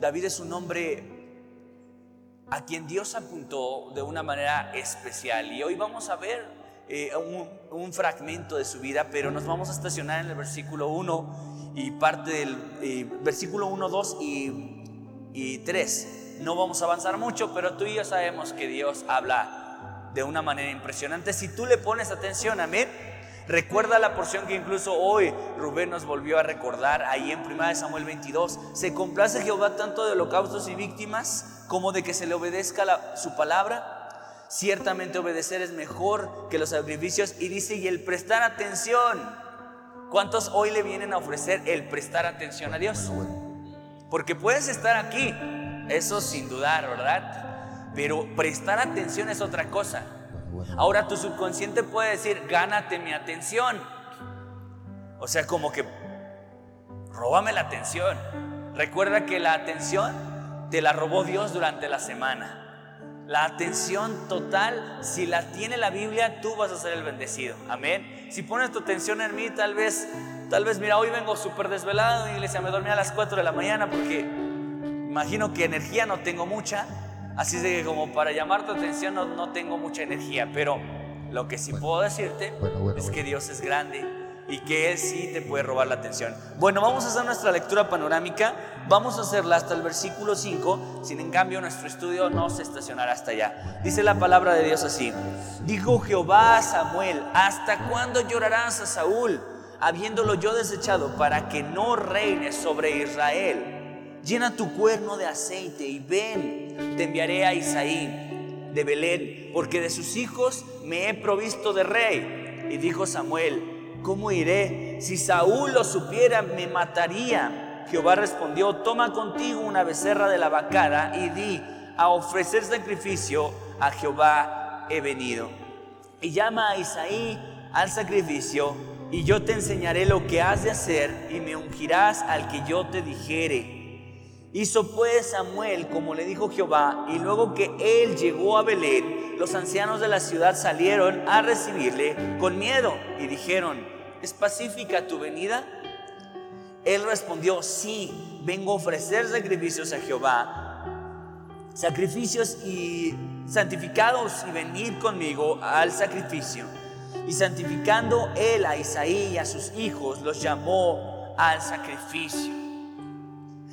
David es un hombre a quien Dios apuntó de una manera especial. Y hoy vamos a ver eh, un, fragmento de su vida, pero nos vamos a estacionar en el versículo 1 y parte del eh, versículo 1, 2 y, y 3. No vamos a avanzar mucho, pero tú y yo sabemos que Dios habla de una manera impresionante. Si tú le pones atención, amén Recuerda la porción que incluso hoy Rubén nos volvió a recordar ahí en 1 Samuel 22. Se complace Jehová tanto de holocaustos y víctimas como de que se le obedezca su palabra. Ciertamente obedecer es mejor que los sacrificios. Y dice, y el prestar atención. ¿Cuántos hoy le vienen a ofrecer el prestar atención a Dios? Porque puedes estar aquí, eso sin dudar, ¿verdad? Pero prestar atención es otra cosa. Ahora tu subconsciente puede decir, gánate mi atención. O sea, como que, róbame la atención. Recuerda que la atención te la robó Dios durante la semana. La atención total, si la tiene la Biblia, tú vas a ser el bendecido. Amén. Si pones tu atención en mí, tal vez, tal vez, mira, hoy vengo súper desvelado en iglesia, me dormí a las 4 de la mañana porque imagino que energía no tengo mucha. Así es de que como para llamar tu atención no, tengo mucha energía, pero lo que sí puedo decirte es que Dios es grande y que Él sí te puede robar la atención. Bueno, vamos a hacer nuestra lectura panorámica, vamos a hacerla hasta el versículo 5, sin en cambio nuestro estudio no se estacionará hasta allá. Dice la palabra de Dios así, dijo Jehová a Samuel, ¿hasta cuándo llorarás a Saúl, habiéndolo yo desechado para que no reine sobre Israel? Llena tu cuerno de aceite y ven, te enviaré a Isaí de Belén, porque de sus hijos me he provisto de rey. Y dijo Samuel, ¿cómo iré? Si Saúl lo supiera, me mataría. Jehová respondió, toma contigo una becerra de la vacada y di, a ofrecer sacrificio a Jehová he venido. Y llama a Isaí al sacrificio, y yo te enseñaré lo que has de hacer, y me ungirás al que yo te dijere. Hizo pues Samuel como le dijo Jehová, y luego que él llegó a Belén, los ancianos de la ciudad salieron a recibirle con miedo y dijeron, ¿es pacífica tu venida? Él respondió, sí, vengo a ofrecer sacrificios a Jehová, sacrificios y santificados y venid conmigo al sacrificio. Y santificando él a Isaí y a sus hijos, los llamó al sacrificio.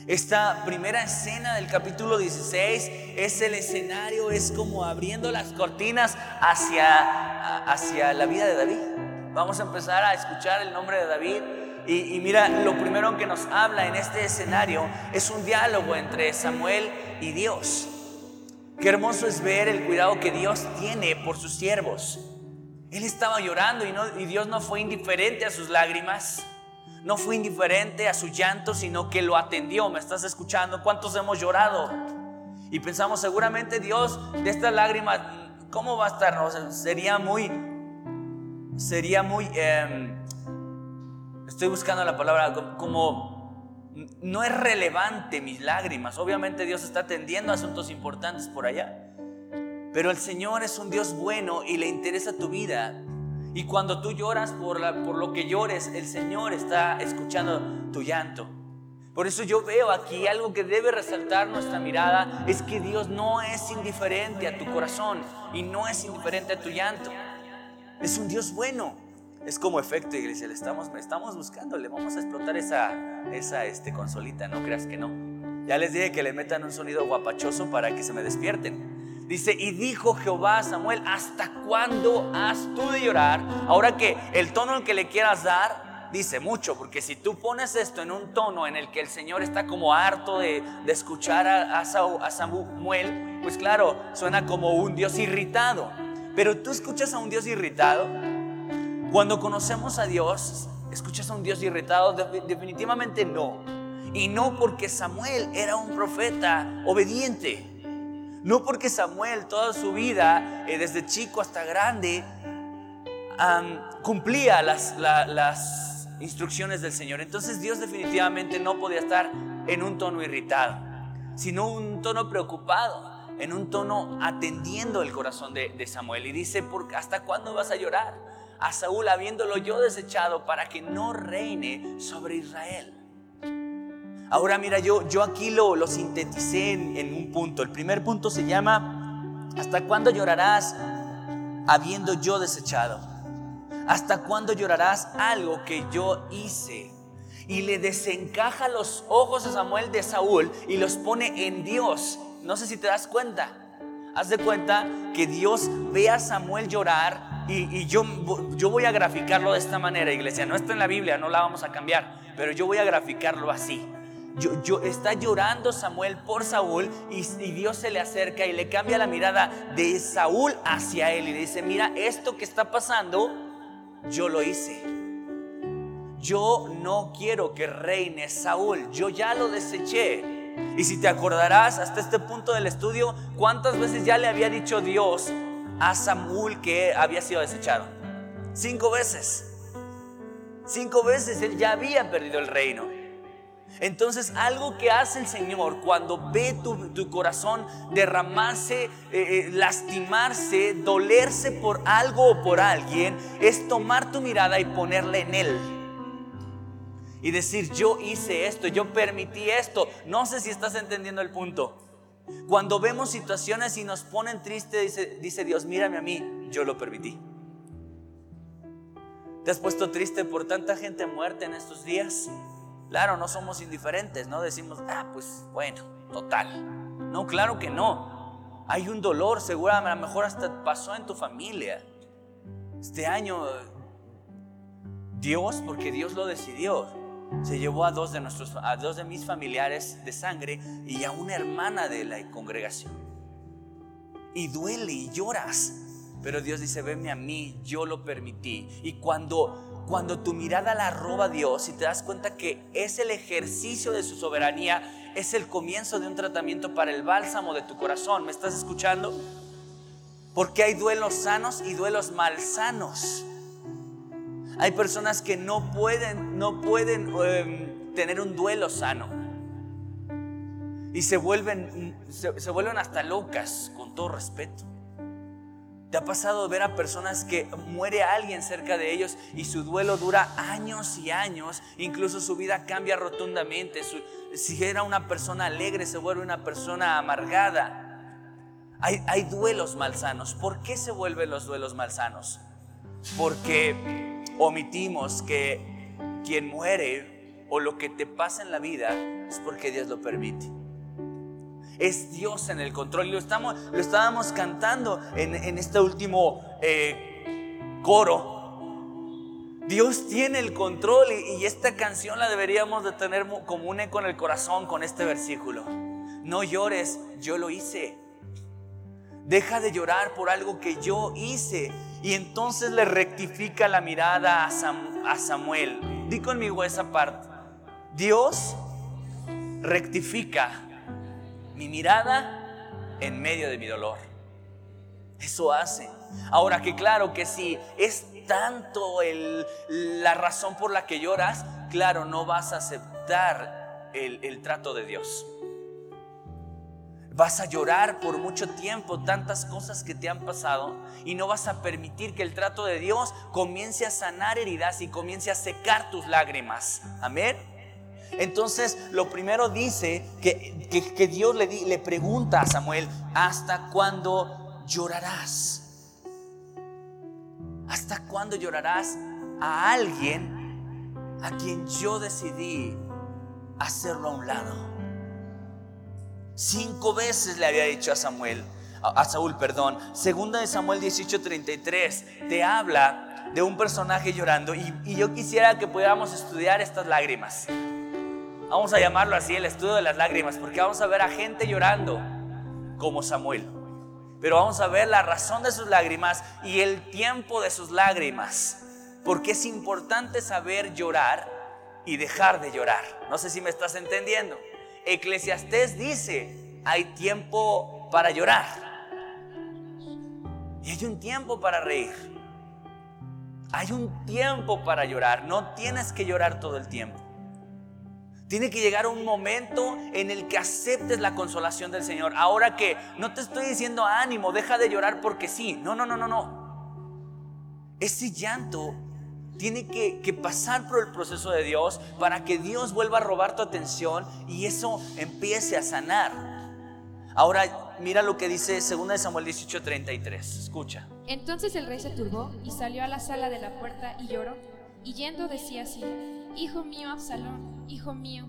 Esta primera escena del capítulo 16 es el escenario, es como abriendo las cortinas hacia, hacia la vida de David. Vamos a empezar a escuchar el nombre de David. Y, mira, lo primero que nos habla en este escenario es un diálogo entre Samuel y Dios. Qué hermoso es ver el cuidado que Dios tiene por sus siervos. Él estaba llorando y Dios no fue indiferente a sus lágrimas no fue indiferente a su llanto, sino que lo atendió. ¿Me estás escuchando? ¿Cuántos hemos llorado? Y pensamos, seguramente Dios de estas lágrimas, ¿cómo va a estar? sería muy, sería muy, em, estoy buscando la palabra, como no es relevante mis lágrimas. Obviamente Dios está atendiendo asuntos importantes por allá. Pero el Señor es un Dios bueno y le interesa tu vida. Y cuando tú lloras por, lo que llores, el Señor está escuchando tu llanto. Por eso yo veo aquí algo que debe resaltar nuestra mirada, es que Dios no es indiferente a tu corazón y no es indiferente a tu llanto. Es un Dios bueno. Es como efecto, iglesia, le estamos, estamos buscando, le vamos a explotar esa, esa este, consolita, no creas que no. Ya les dije que le metan un sonido guapachoso para que se me despierten. Dice, y dijo Jehová a Samuel, ¿hasta cuándo has tú de llorar? Ahora que el tono que le quieras dar dice mucho, porque si tú pones esto en un tono en el que el Señor está como harto de, escuchar a, a Samuel, pues claro, suena como un Dios irritado. Pero tú escuchas a un Dios irritado. Cuando conocemos a Dios, ¿escuchas a un Dios irritado? Definitivamente no. Y no porque Samuel era un profeta obediente. No porque Samuel toda su vida, eh, desde chico hasta grande, cumplía las, instrucciones del Señor. Entonces Dios definitivamente no podía estar en un tono irritado, sino un tono preocupado, en un tono atendiendo el corazón de, Samuel. Y dice, ¿hasta cuándo vas a llorar? A Saúl habiéndolo yo desechado para que no reine sobre Israel. Ahora mira, yo, yo aquí lo, lo sinteticé en, un punto. El primer punto se llama, ¿hasta cuándo llorarás habiendo yo desechado? ¿Hasta cuándo llorarás algo que yo hice? Y le desencaja los ojos a Samuel de Saúl y los pone en Dios. No sé si te das cuenta. Haz de cuenta que Dios ve a Samuel llorar y, yo, yo voy a graficarlo de esta manera, iglesia. No está en la Biblia, no la vamos a cambiar, pero yo voy a graficarlo así. Yo, está llorando Samuel por Saúl y, y, Dios se le acerca y le cambia la mirada de Saúl hacia él y le dice, mira, esto que está pasando, yo lo hice. Yo no quiero que reine Saúl, yo ya lo deseché. Y si te acordarás hasta este punto del estudio, ¿cuántas veces ya le había dicho Dios a Samuel que había sido desechado? Cinco veces. Cinco veces él ya había perdido el reino. Entonces algo que hace el Señor cuando ve tu, corazón derramarse, eh, eh, lastimarse, dolerse por algo o por alguien, es tomar tu mirada y ponerla en Él. Y decir, yo hice esto, yo permití esto. No sé si estás entendiendo el punto. Cuando vemos situaciones y nos ponen triste, dice, dice Dios, mírame a mí, yo lo permití. ¿Te has puesto triste por tanta gente muerta en estos días? Claro, no somos indiferentes, no decimos, ah, pues bueno, total. No, claro que no. Hay un dolor, seguramente a lo mejor hasta pasó en tu familia. Este año, Dios, porque Dios lo decidió, se llevó a dos de nuestros, a dos de mis familiares de sangre y a una hermana de la congregación. Y duele y lloras. Pero Dios dice, venme a mí, yo lo permití. Y cuando cuando tu mirada la roba Dios y te das cuenta que es el ejercicio de su soberanía, es el comienzo de un tratamiento para el bálsamo de tu corazón. ¿Me estás escuchando? Porque hay duelos sanos y duelos malsanos. Hay personas que no pueden, no pueden em, tener un duelo sano. Y se vuelven, se vuelven hasta locas, con todo respeto. ¿Te ha pasado ver a personas que muere alguien cerca de ellos y su duelo dura años y años? Incluso su vida cambia rotundamente. si era una persona alegre, se vuelve una persona amargada. Hay, hay duelos malsanos. ¿Por qué se vuelven los duelos malsanos? Porque omitimos que quien muere o lo que te pasa en la vida es porque Dios lo permite. Es Dios en el control. Lo estábamos cantando en, este último eh, coro. Dios tiene el control y, esta canción la deberíamos de tener común con el corazón con este versículo. No llores, yo lo hice. Deja de llorar por algo que yo hice. Y entonces le rectifica la mirada a, a Samuel. Di conmigo esa parte. Dios rectifica mi mirada en medio de mi dolor. Eso hace. Ahora que claro que si es tanto el, la razón por la que lloras, claro, no vas a aceptar el, el trato de Dios. Vas a llorar por mucho tiempo tantas cosas que te han pasado y no vas a permitir que el trato de Dios comience a sanar heridas y comience a secar tus lágrimas. Amén. Entonces, lo primero dice que, Dios le, le pregunta a Samuel, ¿hasta cuándo llorarás? ¿Hasta cuándo llorarás a alguien a quien yo decidí hacerlo a un lado? Cinco veces le había dicho a Samuel, a Saúl, perdón. Segunda de Samuel 18:33 te habla de un personaje llorando y, y yo quisiera que pudiéramos estudiar estas lágrimas. Vamos a llamarlo así, el estudio de las lágrimas, porque vamos a ver a gente llorando como Samuel. Pero vamos a ver la razón de sus lágrimas y el tiempo de sus lágrimas. Porque es importante saber llorar y dejar de llorar. No sé si me estás entendiendo. Eclesiastés dice, hay tiempo para llorar. Y hay un tiempo para reír. Hay un tiempo para llorar. No tienes que llorar todo el tiempo. Tiene que llegar un momento en el que aceptes la consolación del Señor. Ahora que no te estoy diciendo ánimo, deja de llorar porque sí. No, no, no, no, no. Ese llanto tiene que, pasar por el proceso de Dios para que Dios vuelva a robar tu atención y eso empiece a sanar. Ahora mira lo que dice 2 Samuel 18:33. Escucha. Entonces el rey se turbó y salió a la sala de la puerta y lloró. Y yendo decía así, Hijo mío Absalón, hijo mío,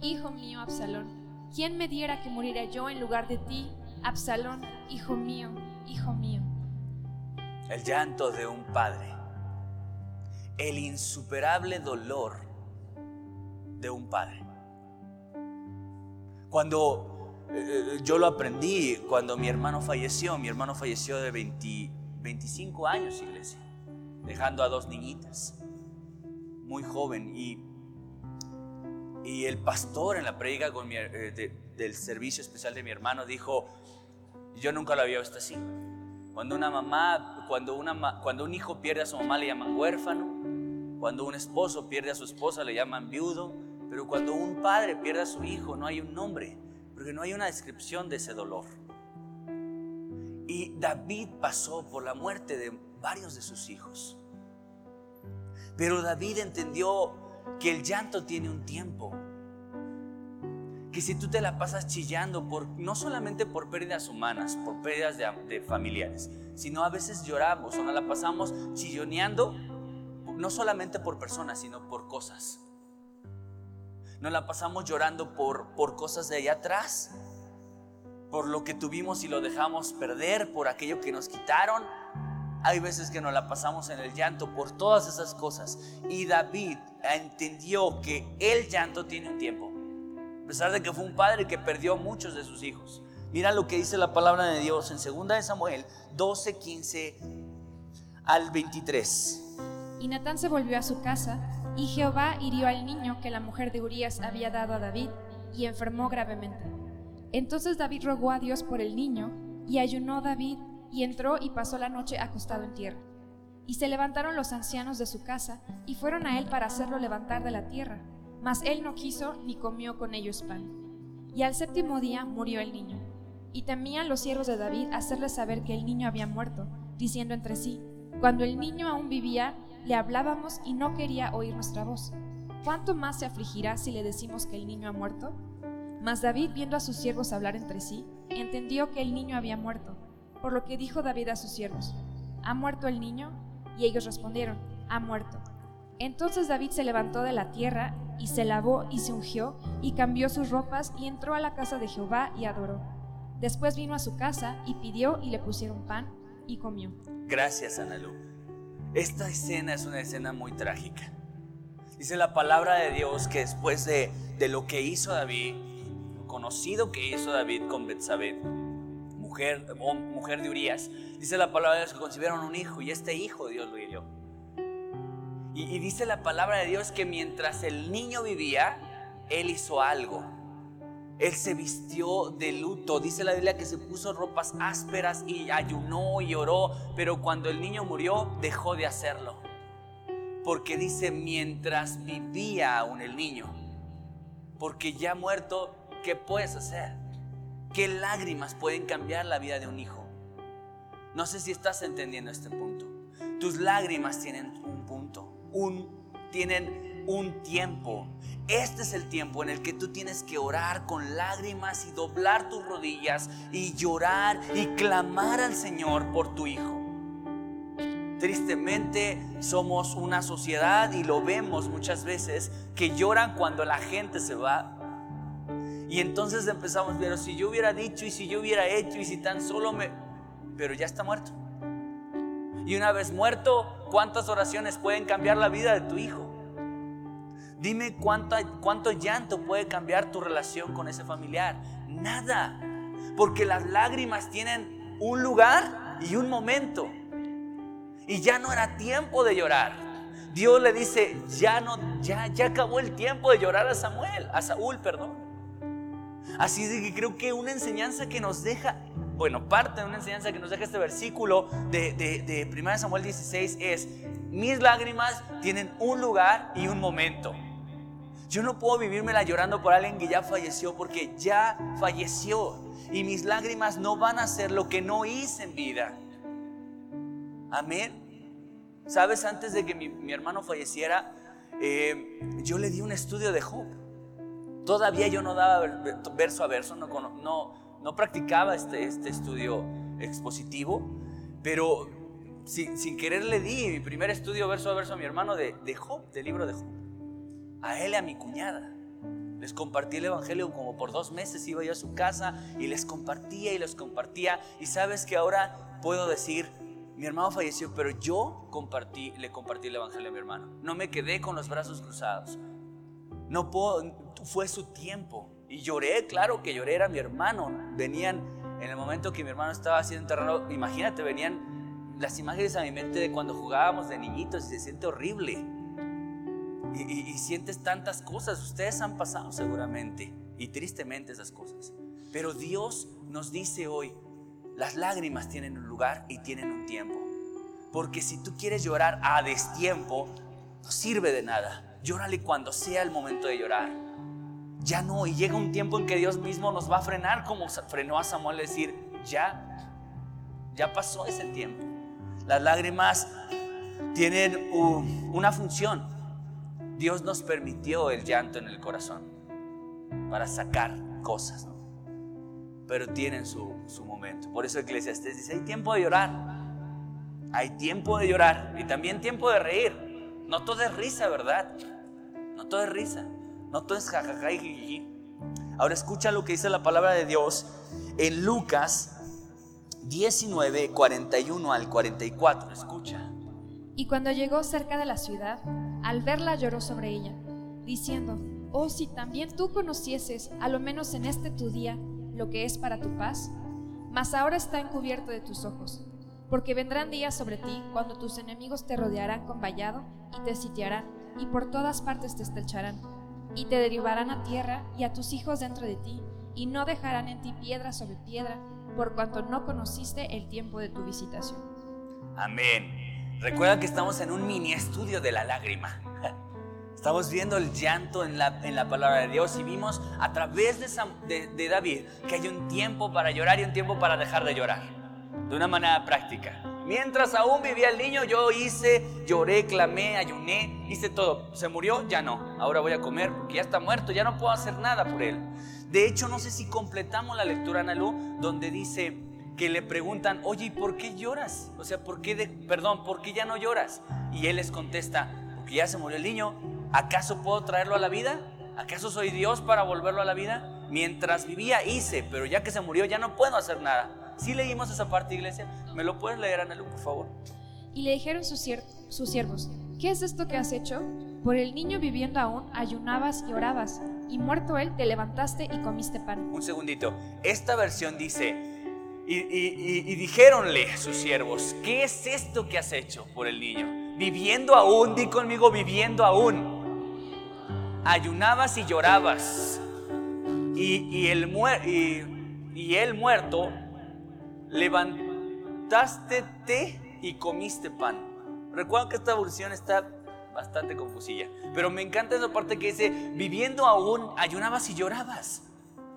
hijo mío Absalón, ¿quién me diera que muriera yo en lugar de ti, Absalón, hijo mío, hijo mío? El llanto de un padre, el insuperable dolor de un padre. Cuando eh, yo lo aprendí cuando mi hermano falleció. Mi hermano falleció de 25 años, iglesia, dejando a dos niñitas, muy joven. Y, y el pastor en la predica eh, del servicio especial de mi hermano dijo, yo nunca lo había visto así. Cuando una mamá, cuando, una, cuando un hijo pierde a su mamá le llaman huérfano, cuando un esposo pierde a su esposa le llaman viudo, pero cuando un padre pierde a su hijo no hay un nombre porque no hay una descripción de ese dolor. Y David pasó por la muerte de varios de sus hijos. Pero David entendió que el llanto tiene un tiempo. Que si tú te la pasas chillando por no solamente por pérdidas humanas, por pérdidas de, de familiares, sino a veces lloramos o nos la pasamos chilloneando no solamente por personas, sino por cosas. Nos la pasamos llorando por, por cosas de allá atrás, por lo que tuvimos y lo dejamos perder, por aquello que nos quitaron. Hay veces que nos la pasamos en el llanto por todas esas cosas. Y David entendió que el llanto tiene un tiempo. A pesar de que fue un padre que perdió muchos de sus hijos. Mira lo que dice la palabra de Dios en 2 de Samuel 12, 15 al 23. Y Natán se volvió a su casa y Jehová hirió al niño que la mujer de Urías había dado a David y enfermó gravemente. Entonces David rogó a Dios por el niño y ayunó David y entró y pasó la noche acostado en tierra. Y se levantaron los ancianos de su casa y fueron a él para hacerlo levantar de la tierra, mas él no quiso ni comió con ellos pan. Y al séptimo día murió el niño. Y temían los siervos de David hacerle saber que el niño había muerto, diciendo entre sí, cuando el niño aún vivía, le hablábamos y no quería oír nuestra voz. ¿Cuánto más se afligirá si le decimos que el niño ha muerto? Mas David, viendo a sus siervos hablar entre sí, entendió que el niño había muerto, por lo que dijo David a sus siervos, ¿Ha muerto el niño? Y ellos respondieron, Ha muerto. Entonces David se levantó de la tierra y se lavó y se ungió y cambió sus ropas y entró a la casa de Jehová y adoró. Después vino a su casa y pidió y le pusieron pan y comió. Gracias, Analu. Esta escena es una escena muy trágica. Dice la palabra de Dios que después de, lo que hizo David, conocido que hizo David con Betsabé, mujer, mujer de Urias, dice la palabra de Dios que concibieron un hijo y este hijo Dios lo hirió. y dice la palabra de Dios que mientras el niño vivía, él hizo algo él se vistió de luto. Dice la Biblia que se puso ropas ásperas y ayunó y oró, pero cuando el niño murió dejó de hacerlo. Porque dice, mientras vivía aún el niño, porque ya muerto, ¿qué puedes hacer? ¿Qué lágrimas pueden cambiar la vida de un hijo? No sé si estás entendiendo este punto. Tus lágrimas tienen un punto, un, tienen un tiempo. Este es el tiempo en el que tú tienes que orar con lágrimas y doblar tus rodillas y llorar y clamar al Señor por tu hijo. Tristemente somos una sociedad y lo vemos muchas veces que lloran cuando la gente se va. Y entonces empezamos, pero si yo hubiera dicho y si yo hubiera hecho y si tan solo me... Pero ya está muerto. Y una vez muerto, ¿cuántas oraciones pueden cambiar la vida de tu hijo? Dime cuánto, cuánto llanto puede cambiar tu relación con ese familiar. Nada. Porque las lágrimas tienen un lugar y un momento. Y ya no era tiempo de llorar. Dios le dice, ya no, ya, ya acabó el tiempo de llorar a Samuel, a Saúl, perdón. Así de que creo que una enseñanza que nos deja, bueno, parte de una enseñanza que nos deja este versículo de, de, de 1 Samuel 16 es, mis lágrimas tienen un lugar y un momento. Yo no puedo vivírmela llorando por alguien que ya falleció porque ya falleció. Y mis lágrimas no van a ser lo que no hice en vida. Amén. Sabes, antes de que mi, hermano falleciera, eh, yo le di un estudio de Job. Todavía yo no daba verso a verso, no, no, no practicaba este, este estudio expositivo, pero sin, sin, querer le di mi primer estudio verso a verso a mi hermano de, de Job, del libro de Job. A él y a mi cuñada. Les compartí el Evangelio como por dos meses, iba yo a su casa y les compartía y les compartía. Y sabes que ahora puedo decir, mi hermano falleció, pero yo compartí, le compartí el Evangelio a mi hermano. No me quedé con los brazos cruzados. No puedo, fue su tiempo. Y lloré, claro que lloré, era mi hermano. Venían, en el momento que mi hermano estaba siendo enterrado, imagínate, venían las imágenes a mi mente de cuando jugábamos de niñitos y se siente horrible. Y, sientes tantas cosas, ustedes han pasado seguramente y tristemente esas cosas. Pero Dios nos dice hoy, las lágrimas tienen un lugar y tienen un tiempo. Porque si tú quieres llorar a destiempo, no sirve de nada. Llórale cuando sea el momento de llorar. Ya no, y llega un tiempo en que Dios mismo nos va a frenar como frenó a Samuel decir, ya, ya pasó ese tiempo. Las lágrimas tienen una función Dios nos permitió el llanto en el corazón para sacar cosas, pero tienen su, momento. Por eso Eclesiastes dice, hay tiempo de llorar, hay tiempo de llorar y también tiempo de reír. No todo es risa, ¿verdad? No todo es risa, no todo es Ahora escucha lo que dice la palabra de Dios en Lucas 19, 41 al 44. Escucha. Y cuando llegó cerca de la ciudad, al verla lloró sobre ella, diciendo, Oh, si también tú conocieses, a lo menos en este tu día, lo que es para tu paz, mas ahora está encubierto de tus ojos, porque vendrán días sobre ti cuando tus enemigos te rodearán con vallado y te sitiarán, y por todas partes te estrecharán, y te derivarán a tierra y a tus hijos dentro de ti, y no dejarán en ti piedra sobre piedra, por cuanto no conociste el tiempo de tu visitación. Amén. Recuerda que estamos en un mini estudio de la lágrima. Estamos viendo el llanto en la, en la palabra de Dios y vimos a través de, de, David que hay un tiempo para llorar y un tiempo para dejar de llorar. De una manera práctica. Mientras aún vivía el niño, yo hice, lloré, clamé, ayuné, hice todo. Se murió, ya no. Ahora voy a comer porque ya está muerto, ya no puedo hacer nada por él. De hecho, no sé si completamos la lectura, Analú, donde dice, que le preguntan, oye, ¿y por qué lloras? O sea, ¿por qué, perdón, ¿por qué ya no lloras? Y él les contesta, porque ya se murió el niño, ¿acaso puedo traerlo a la vida? ¿Acaso soy Dios para volverlo a la vida? Mientras vivía hice, pero ya que se murió ya no puedo hacer nada. Si leímos esa parte, iglesia, ¿me lo puedes leer, Anelu, por favor? Y le dijeron sus, sus siervos, ¿qué es esto que has hecho? Por el niño viviendo aún, ayunabas y orabas, y muerto él, te levantaste y comiste pan. Un segundito, esta versión dice, y, dijéronle sus siervos, ¿qué es esto que has hecho por el niño? Viviendo aún, di conmigo, viviendo aún. Ayunabas y llorabas. Y, el, y, el muerto, levantaste y comiste pan. Recuerda que esta versión está bastante confusilla. Pero me encanta esa parte que dice, viviendo aún, ayunabas y llorabas.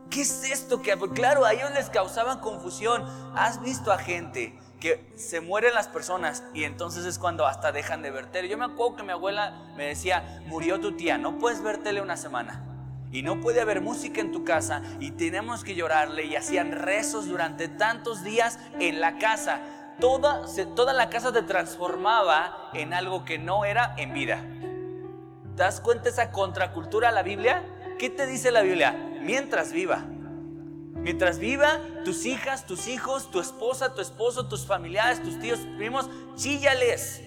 ¿Qué es esto? Que claro, a ellos les causaban confusión. ¿Has visto a gente que se mueren las personas y entonces es cuando hasta dejan de ver? Yo me acuerdo que mi abuela me decía, murió tu tía, no puedes ver tele una semana. Y no puede haber música en tu casa y tenemos que llorarle y hacían rezos durante tantos días en la casa. Toda, toda la casa se transformaba en algo que no era en vida. ¿Te das cuenta esa contracultura a la Biblia? ¿Qué te dice la Biblia? Mientras viva. Mientras viva, tus hijas, tus hijos, tu esposa, tu esposo, tus familiares, tus tíos, primos, chíllales.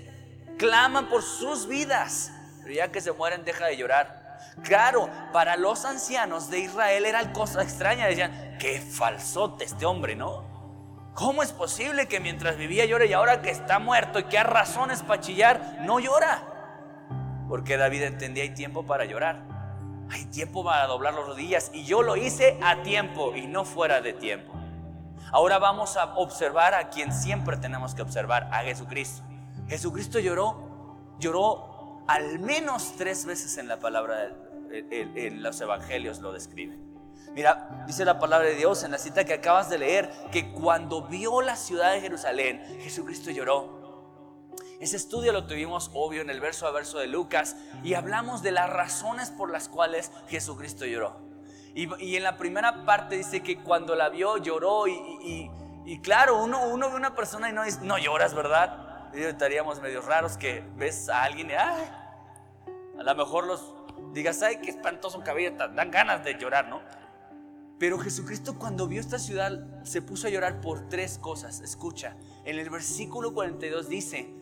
Claman por sus vidas. Pero ya que se mueren, deja de llorar. Claro, para los ancianos de Israel era cosa extraña. Decían, qué falsote este hombre, ¿no? ¿Cómo es posible que mientras vivía llore y ahora que está muerto y que ha razones para chillar, no llora? Porque David entendía hay tiempo para llorar. Hay tiempo para doblar las rodillas y yo lo hice a tiempo y no fuera de tiempo. Ahora vamos a observar a quien siempre tenemos que observar, a Jesucristo. Jesucristo lloró, lloró al menos tres veces en la palabra, en los evangelios lo describen. Mira, dice la palabra de Dios en la cita que acabas de leer, que cuando vio la ciudad de Jerusalén, Jesucristo lloró. Ese estudio lo tuvimos obvio en el verso a verso de Lucas y hablamos de las razones por las cuales Jesucristo lloró. Y, en la primera parte dice que cuando la vio lloró y, claro, uno, uno, ve una persona y no, no lloras, ¿verdad? Y estaríamos medio raros que ves a alguien y a lo mejor los digas, ay, qué espantoso cabello, dan ganas de llorar, ¿no? Pero Jesucristo cuando vio esta ciudad se puso a llorar por tres cosas. Escucha, en el versículo 42 dice,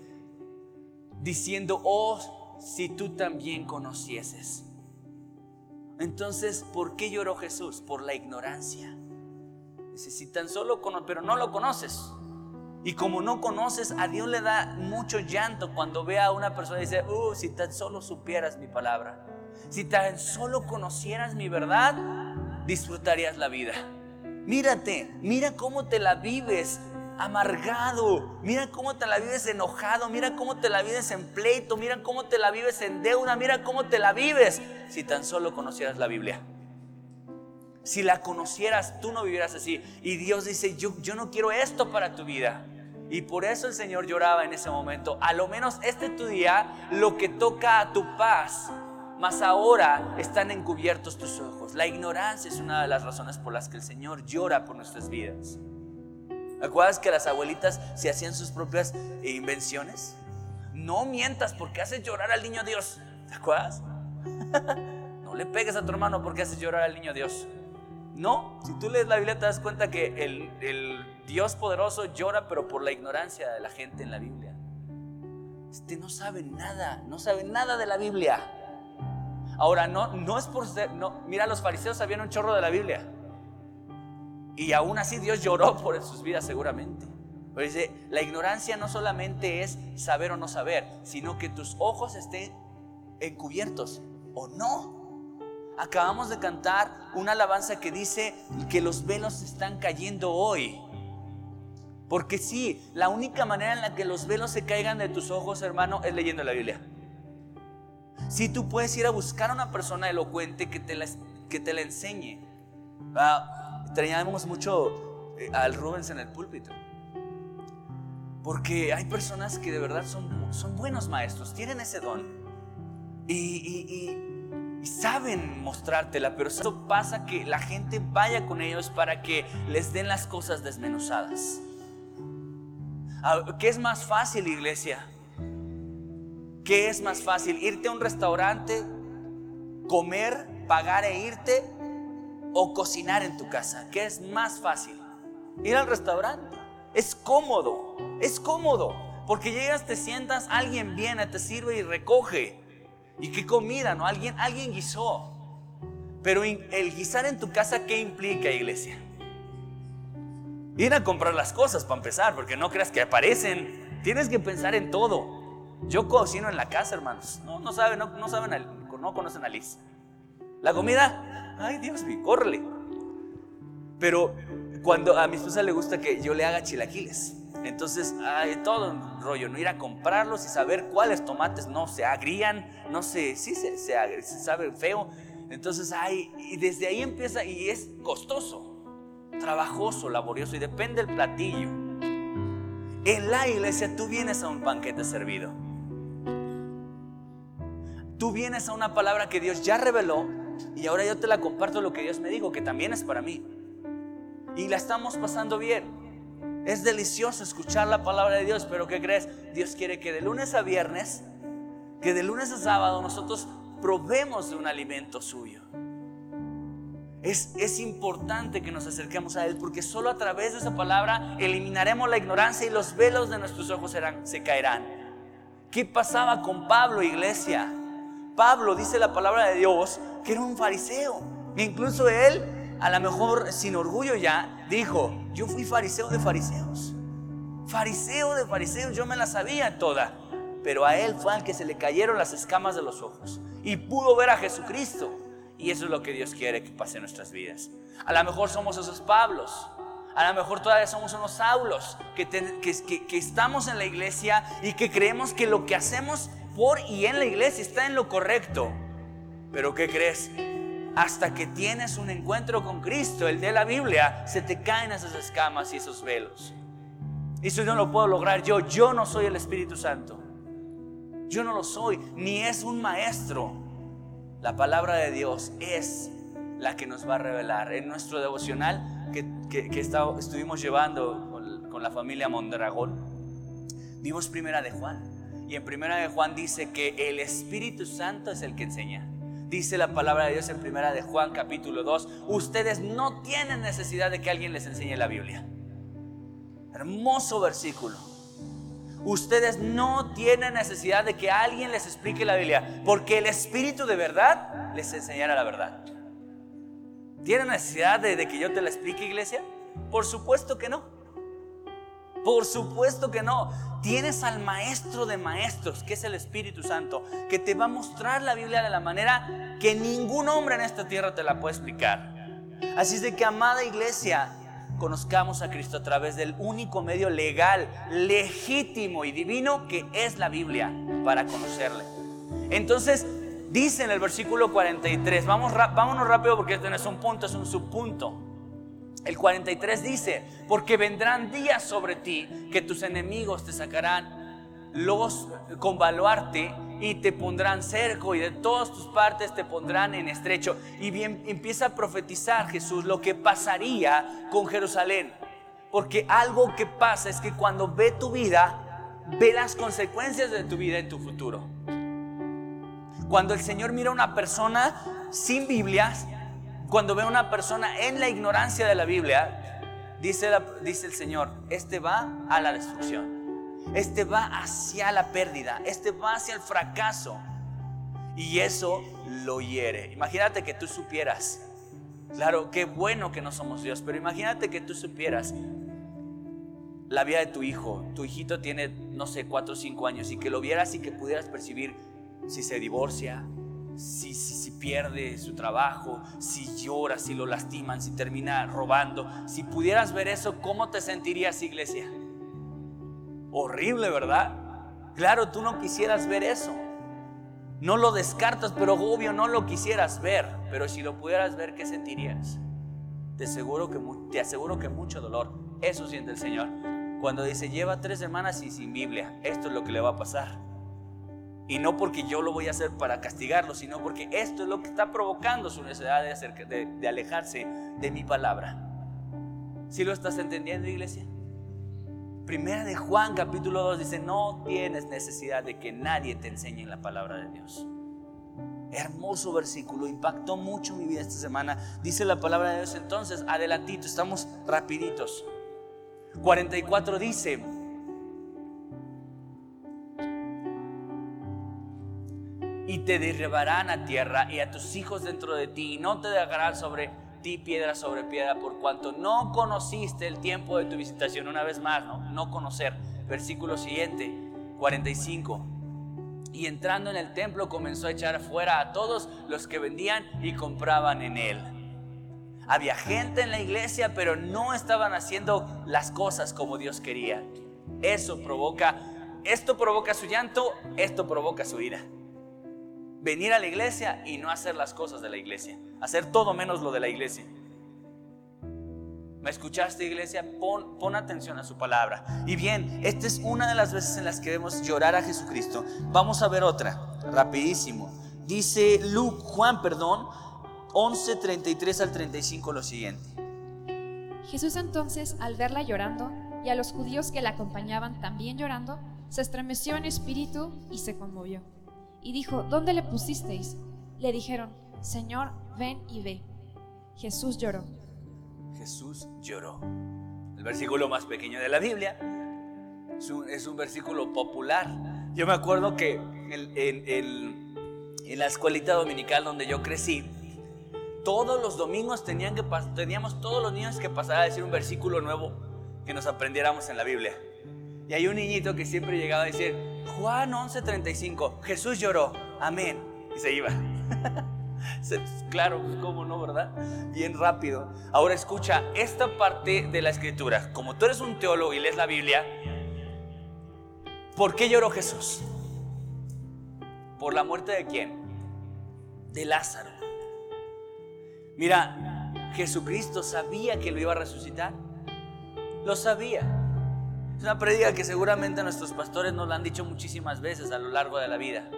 diciendo, oh, si tú también conocieses. Entonces, ¿por qué lloró Jesús? Por la ignorancia. Dice, si tan solo conoces, pero no lo conoces. Y como no conoces, a Dios le da mucho llanto cuando ve a una persona y dice, oh, si tan solo supieras mi palabra. Si tan solo conocieras mi verdad, disfrutarías la vida. Mírate, mira cómo te la vives amargado, mira cómo te la vives enojado, mira cómo te la vives en pleito, mira cómo te la vives en deuda, mira cómo te la vives si tan solo conocieras la Biblia. Si la conocieras, tú no vivieras así. Y Dios dice, yo, yo no quiero esto para tu vida. Y por eso el Señor lloraba en ese momento. A lo menos este tu día, lo que toca a tu paz, mas ahora están encubiertos tus ojos. La ignorancia es una de las razones por las que el Señor llora por nuestras vidas. ¿Acuerdas que las abuelitas se hacían sus propias invenciones? No mientas porque haces llorar al niño Dios. ¿Te acuerdas? no le pegues a tu hermano porque haces llorar al niño Dios. No, si tú lees la Biblia te das cuenta que el, el Dios poderoso llora pero por la ignorancia de la gente en la Biblia. Este no sabe nada, no sabe nada de la Biblia. Ahora, no, no es por ser, no, mira, los fariseos sabían un chorro de la Biblia. Y aún así Dios lloró por sus vidas seguramente. Dice, la ignorancia no solamente es saber o no saber, sino que tus ojos estén encubiertos o no. Acabamos de cantar una alabanza que dice que los velos están cayendo hoy. Porque sí, la única manera en la que los velos se caigan de tus ojos, hermano, es leyendo la Biblia. Si tú puedes ir a buscar a una persona elocuente que te la, que te la enseñe. Ah, Traíamos mucho eh, al Rubens en el púlpito. Porque hay personas que de verdad son, son buenos maestros, tienen ese don. Y, saben mostrártela, pero eso pasa que la gente vaya con ellos para que les den las cosas desmenuzadas. Ah, ¿Qué es más fácil, iglesia? ¿Qué es más fácil? ¿Irte a un restaurante, comer, pagar e irte? ¿O cocinar en tu casa? ¿Qué es más fácil? Ir al restaurante. Es cómodo, es cómodo. Porque llegas, te sientas, alguien viene, te sirve y recoge. ¿Y qué comida, no? Alguien, alguien guisó. Pero el guisar en tu casa, ¿qué implica, iglesia? Ir a comprar las cosas para empezar, porque no creas que aparecen. Tienes que pensar en todo. Yo cocino en la casa, hermanos. No, no saben, no, no saben, no conocen a Liz. La comida, ay Dios mío, córrele. Pero cuando a mi esposa le gusta que yo le haga chilaquiles, entonces hay todo un rollo, no ir a comprarlos y saber cuáles tomates no se agrían, no sé, sí se, se, se sabe feo. Entonces hay, y desde ahí empieza, y es costoso, trabajoso, laborioso, y depende del platillo. En la iglesia tú vienes a un banquete servido. Tú vienes a una palabra que Dios ya reveló y ahora yo te la comparto lo que Dios me dijo, que también es para mí. Y la estamos pasando bien. Es delicioso escuchar la palabra de Dios, pero ¿qué crees? Dios quiere que de lunes a viernes, que de lunes a sábado nosotros probemos de un alimento suyo. Es, es, importante que nos acerquemos a Él porque solo a través de esa palabra eliminaremos la ignorancia y los velos de nuestros ojos se caerán. ¿Qué pasaba con Pablo, iglesia? Pablo dice la palabra de Dios que era un fariseo. E incluso él, a lo mejor sin orgullo ya, dijo, yo fui fariseo de fariseos. Fariseo de fariseos, yo me la sabía toda. Pero a él fue al que se le cayeron las escamas de los ojos y pudo ver a Jesucristo. Y eso es lo que Dios quiere que pase en nuestras vidas. A lo mejor somos esos Pablos. A lo mejor todavía somos unos Saulos que, que, que estamos en la iglesia y que creemos que lo que hacemos por y en la iglesia está en lo correcto. Pero ¿qué crees? Hasta que tienes un encuentro con Cristo, el de la Biblia, se te caen esas escamas y esos velos. Eso no lo puedo lograr yo. Yo no soy el Espíritu Santo. Yo no lo soy, ni es un maestro. La palabra de Dios es la que nos va a revelar. En nuestro devocional que, que, estuvimos llevando con, con la familia Mondragón, vimos primera de Juan. Y en primera de Juan dice que el Espíritu Santo es el que enseña. Dice la palabra de Dios en primera de Juan capítulo 2, ustedes no tienen necesidad de que alguien les enseñe la Biblia. Hermoso versículo. Ustedes no tienen necesidad de que alguien les explique la Biblia, porque el Espíritu de verdad les enseñará la verdad. ¿Tienen necesidad de, de que yo te la explique, iglesia? Por supuesto que no. Por supuesto que no. Tienes al maestro de maestros, que es el Espíritu Santo, que te va a mostrar la Biblia de la manera que ningún hombre en esta tierra te la puede explicar. Así es de que, amada iglesia, conozcamos a Cristo a través del único medio legal, legítimo y divino que es la Biblia para conocerle. Entonces, dice en el versículo 43, vamos, vámonos rápido porque este no es un punto, es un subpunto. El 43 dice, porque vendrán días sobre ti que tus enemigos te sacarán los con baluarte y te pondrán cerco y de todas tus partes te pondrán en estrecho. Y bien empieza a profetizar Jesús lo que pasaría con Jerusalén. Porque algo que pasa es que cuando ve tu vida, ve las consecuencias de tu vida en tu futuro. Cuando el Señor mira a una persona sin Biblias, cuando ve a una persona en la ignorancia de la Biblia, dice, dice el Señor, este va a la destrucción. Este va hacia la pérdida, este va hacia el fracaso. Y eso lo hiere. Imagínate que tú supieras. Claro, qué bueno que no somos Dios, pero imagínate que tú supieras la vida de tu hijo. Tu hijito tiene, no sé, cuatro o cinco años y que lo vieras y que pudieras percibir si se divorcia, si, si, pierde su trabajo, si llora, si lo lastiman, si termina robando, si pudieras ver eso, ¿cómo te sentirías, iglesia? Horrible, ¿verdad? Claro, tú no quisieras ver eso. No lo descartas, pero obvio no lo quisieras ver. Pero si lo pudieras ver, ¿qué sentirías? Te aseguro que, te aseguro que mucho dolor. Eso siente el Señor. Cuando dice, lleva tres semanas y sin Biblia, esto es lo que le va a pasar. Y no porque yo lo voy a hacer para castigarlo, sino porque esto es lo que está provocando su necesidad de, alejarse de mi palabra. ¿Sí lo estás entendiendo, iglesia? Primera de Juan capítulo 2 dice, no tienes necesidad de que nadie te enseñe la palabra de Dios. Hermoso versículo, impactó mucho mi vida esta semana. Dice la palabra de Dios entonces, adelantito, estamos rapiditos. 44 dice, y te derribarán a tierra y a tus hijos dentro de ti y no te dejarán sobre ti piedra sobre piedra por cuanto no conociste el tiempo de tu visitación. Una vez más, no, no conocer. Versículo siguiente, 45. Y entrando en el templo comenzó a echar fuera a todos los que vendían y compraban en él. Había gente en la iglesia, pero no estaban haciendo las cosas como Dios quería. Eso provoca, esto provoca su llanto, esto provoca su ira venir a la iglesia y no hacer las cosas de la iglesia. Hacer todo menos lo de la iglesia. ¿Me escuchaste, iglesia? Pon, pon, atención a su palabra. Y bien, esta es una de las veces en las que debemos llorar a Jesucristo. Vamos a ver otra, rapidísimo. Dice Luke, Juan, perdón, 11, 33 al 35 lo siguiente. Jesús entonces, al verla llorando, y a los judíos que la acompañaban también llorando, se estremeció en espíritu y se conmovió y dijo, ¿dónde le pusisteis? Le dijeron, Señor, ven y ve. Jesús lloró. Jesús lloró. El versículo más pequeño de la Biblia es un, versículo popular. Yo me acuerdo que en, la escuelita dominical donde yo crecí, todos los domingos teníamos todos los niños que pasar a decir un versículo nuevo que nos aprendiéramos en la Biblia. Y hay un niñito que siempre llegaba a decir, Juan 11:35, Jesús lloró, amén. Y se iba. claro, pues cómo no, ¿verdad? Bien rápido. Ahora escucha esta parte de la escritura. Como tú eres un teólogo y lees la Biblia, ¿por qué lloró Jesús? ¿Por la muerte de quién? De Lázaro. Mira, Jesucristo sabía que lo iba a resucitar. Lo sabía. Una predica que seguramente nuestros pastores nos la han dicho muchísimas veces a lo largo de la vida.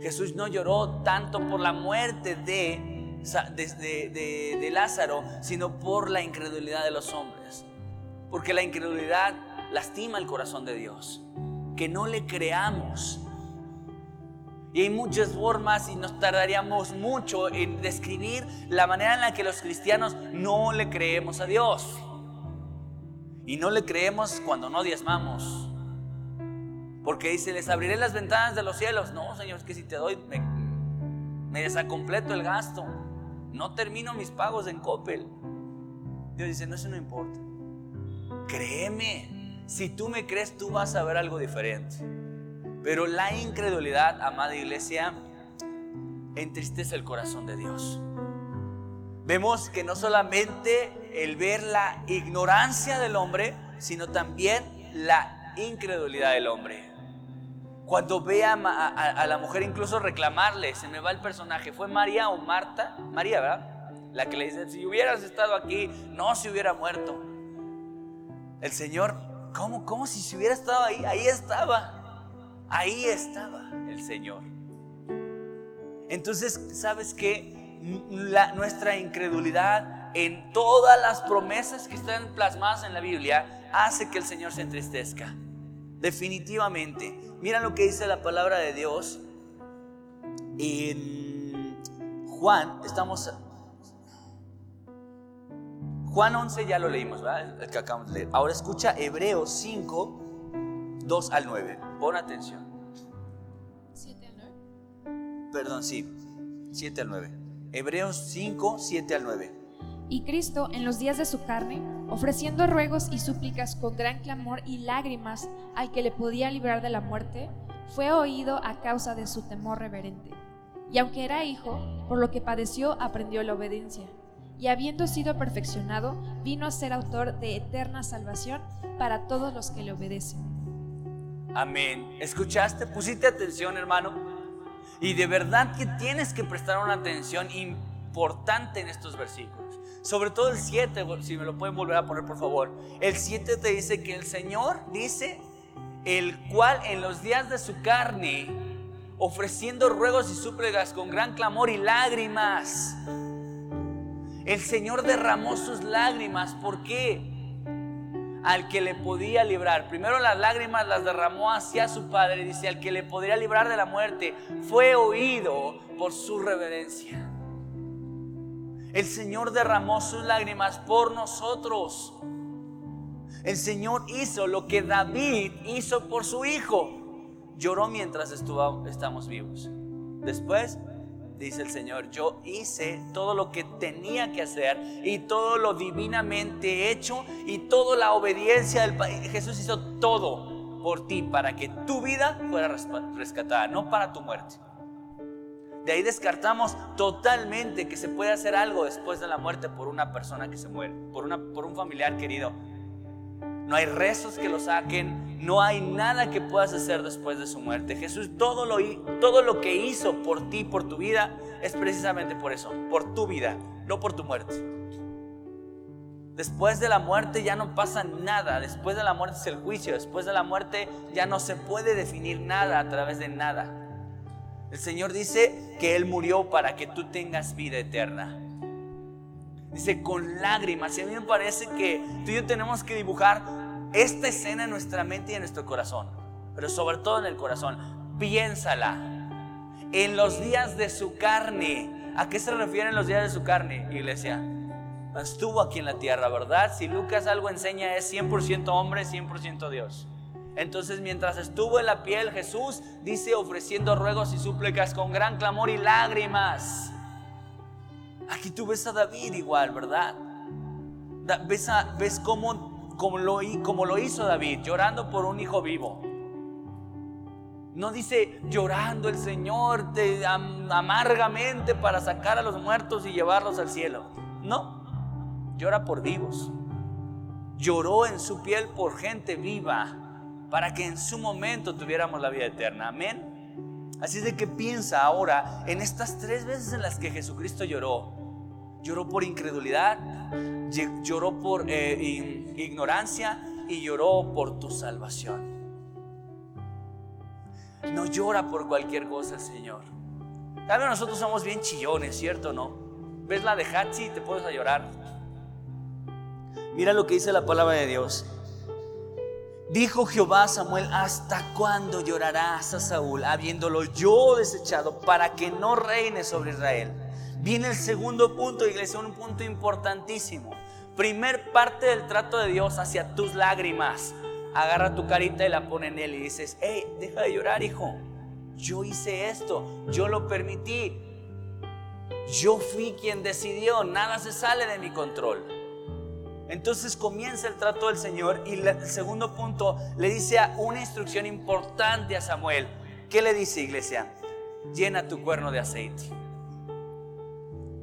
Jesús no lloró tanto por la muerte de, de, de Lázaro, sino por la incredulidad de los hombres. Porque la incredulidad lastima el corazón de Dios. Que no le creamos. Y hay muchas formas y nos tardaríamos mucho en describir la manera en la que los cristianos no le creemos a Dios. Y no le creemos cuando no diezmamos. Porque dice, les abriré las ventanas de los cielos. No, Señor, es que si te doy, me, me desacompleto el gasto. No termino mis pagos en Coppel. Dios dice, no, eso no importa. Créeme, si tú me crees, tú vas a ver algo diferente. Pero la incredulidad, amada iglesia, entristece el corazón de Dios. Vemos que no solamente el ver la ignorancia del hombre, sino también la incredulidad del hombre. Cuando ve a, la mujer incluso reclamarle, se me va el personaje, ¿fue María o Marta? María, ¿verdad? La que le dice, si hubieras estado aquí, no se hubiera muerto. El Señor, ¿cómo? ¿Cómo si se hubiera estado ahí? Ahí estaba. Ahí estaba el Señor. Entonces, ¿sabes qué? nuestra incredulidad en todas las promesas que están plasmadas en la Biblia hace que el Señor se entristezca. Definitivamente. Mira lo que dice la palabra de Dios en Juan. Estamos Juan 11 ya lo leímos, ¿verdad? El que acabamos de leer. Ahora escucha Hebreos 5, 2 al 9. Pon atención. 7 al 9. Perdón, sí. 7 al 9. Hebreos 5, 7 al 9. Y Cristo, en los días de su carne, ofreciendo ruegos y súplicas con gran clamor y lágrimas al que le podía librar de la muerte, fue oído a causa de su temor reverente. Y aunque era hijo, por lo que padeció aprendió la obediencia y habiendo sido perfeccionado, vino a ser autor de eterna salvación para todos los que le obedecen. Amén. ¿Escuchaste? ¿Pusiste atención, hermano? Y de verdad que tienes que prestar una atención importante en estos versículos. Sobre todo el 7, si me lo pueden volver a poner por favor. El 7 te dice que el Señor dice, el cual en los días de su carne, ofreciendo ruegos y súplicas con gran clamor y lágrimas, el Señor derramó sus lágrimas. ¿Por qué? Al que le podía librar. Primero las lágrimas las derramó hacia su Padre. Dice, al que le podría librar de la muerte, fue oído por su reverencia. El Señor derramó sus lágrimas por nosotros. El Señor hizo lo que David hizo por su hijo. Lloró mientras estuvo, estamos vivos. Después dice el Señor, yo hice todo lo que tenía que hacer y todo lo divinamente hecho y toda la obediencia del Jesús hizo todo por ti para que tu vida fuera rescatada, no para tu muerte. De ahí descartamos totalmente que se puede hacer algo después de la muerte por una persona que se muere, por, una, por un familiar querido. No hay rezos que lo saquen, no hay nada que puedas hacer después de su muerte. Jesús todo lo, todo lo que hizo por ti, por tu vida, es precisamente por eso, por tu vida, no por tu muerte. Después de la muerte ya no pasa nada, después de la muerte es el juicio, después de la muerte ya no se puede definir nada a través de nada. El Señor dice que Él murió para que tú tengas vida eterna. Dice con lágrimas. Y a mí me parece que tú y yo tenemos que dibujar esta escena en nuestra mente y en nuestro corazón, pero sobre todo en el corazón. Piénsala. En los días de su carne. ¿A qué se refieren los días de su carne, iglesia? Estuvo aquí en la tierra, ¿verdad? Si Lucas algo enseña es 100% hombre, 100% Dios. Entonces mientras estuvo en la piel, Jesús dice ofreciendo ruegos y súplicas con gran clamor y lágrimas. Aquí tú ves a David igual, ¿verdad? Ves, ves cómo lo, hizo David, llorando por un hijo vivo. No dice llorando el Señor amargamente para sacar a los muertos y llevarlos al cielo. No, llora por vivos. Lloró en su piel por gente viva para que en su momento tuviéramos la vida eterna. Amén. Así de que piensa ahora en estas tres veces en las que Jesucristo lloró. Lloró por incredulidad, lloró por eh, ignorancia y lloró por tu salvación. No llora por cualquier cosa Señor. Tal nosotros somos bien chillones, ¿cierto? ¿No? ¿Ves la de Hatsi y te puedes a llorar? Mira lo que dice la palabra de Dios. Dijo Jehová a Samuel, ¿hasta cuándo llorarás a Saúl, habiéndolo yo desechado, para que no reine sobre Israel? Viene el segundo punto, iglesia, un punto importantísimo. Primer parte del trato de Dios hacia tus lágrimas. Agarra tu carita y la pone en él y dices, hey, deja de llorar, hijo. Yo hice esto, yo lo permití. Yo fui quien decidió, nada se sale de mi control. Entonces comienza el trato del Señor y el segundo punto le dice una instrucción importante a Samuel. ¿Qué le dice iglesia? Llena tu cuerno de aceite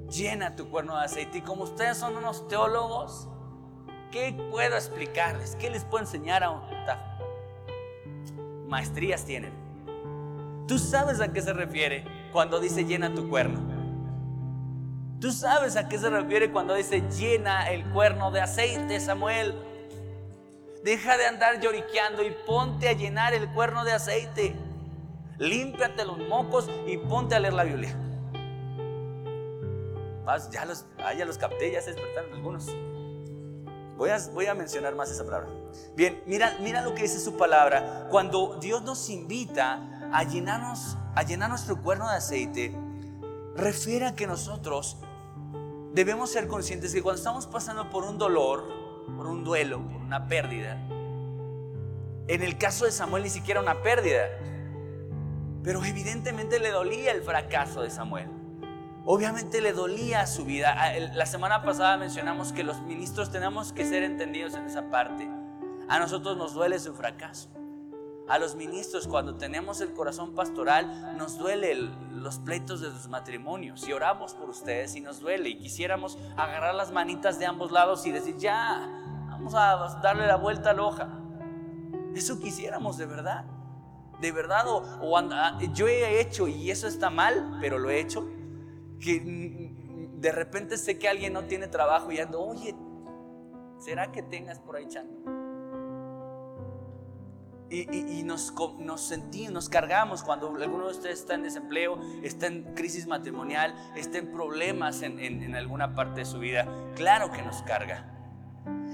llena tu cuerno de aceite. Y como ustedes son unos teólogos, ¿qué puedo explicarles? ¿Qué les puedo enseñar a un Maestrías tienen. Tú sabes a qué se refiere cuando dice llena tu cuerno. Tú sabes a qué se refiere cuando dice llena el cuerno de aceite, Samuel. Deja de andar lloriqueando y ponte a llenar el cuerno de aceite. Límpiate los mocos y ponte a leer la Biblia ya los, ah, ya los capté, ya se despertaron algunos. Voy a, voy a mencionar más esa palabra. Bien, mira, mira lo que dice su palabra. Cuando Dios nos invita a llenarnos, a llenar nuestro cuerno de aceite, refiere a que nosotros debemos ser conscientes que cuando estamos pasando por un dolor, por un duelo, por una pérdida, en el caso de Samuel ni siquiera una pérdida, pero evidentemente le dolía el fracaso de Samuel. Obviamente le dolía su vida. Ah, la semana pasada mencionamos que los ministros tenemos que ser entendidos en esa parte. A nosotros nos duele su fracaso. A los ministros cuando tenemos el corazón pastoral nos duele los pleitos de sus matrimonios y oramos por ustedes y nos duele y quisiéramos agarrar las manitas de ambos lados y decir ya, vamos a darle la vuelta a la hoja. Eso quisiéramos de verdad. De verdad, o, anda, yo he hecho y eso está mal, pero lo he hecho que de repente sé que alguien no tiene trabajo y ando, oye, ¿será que tengas por ahí chando? Y, nos, sentimos, nos cargamos cuando alguno de ustedes está en desempleo, está en crisis matrimonial, está en problemas en, en alguna parte de su vida. Claro que nos carga.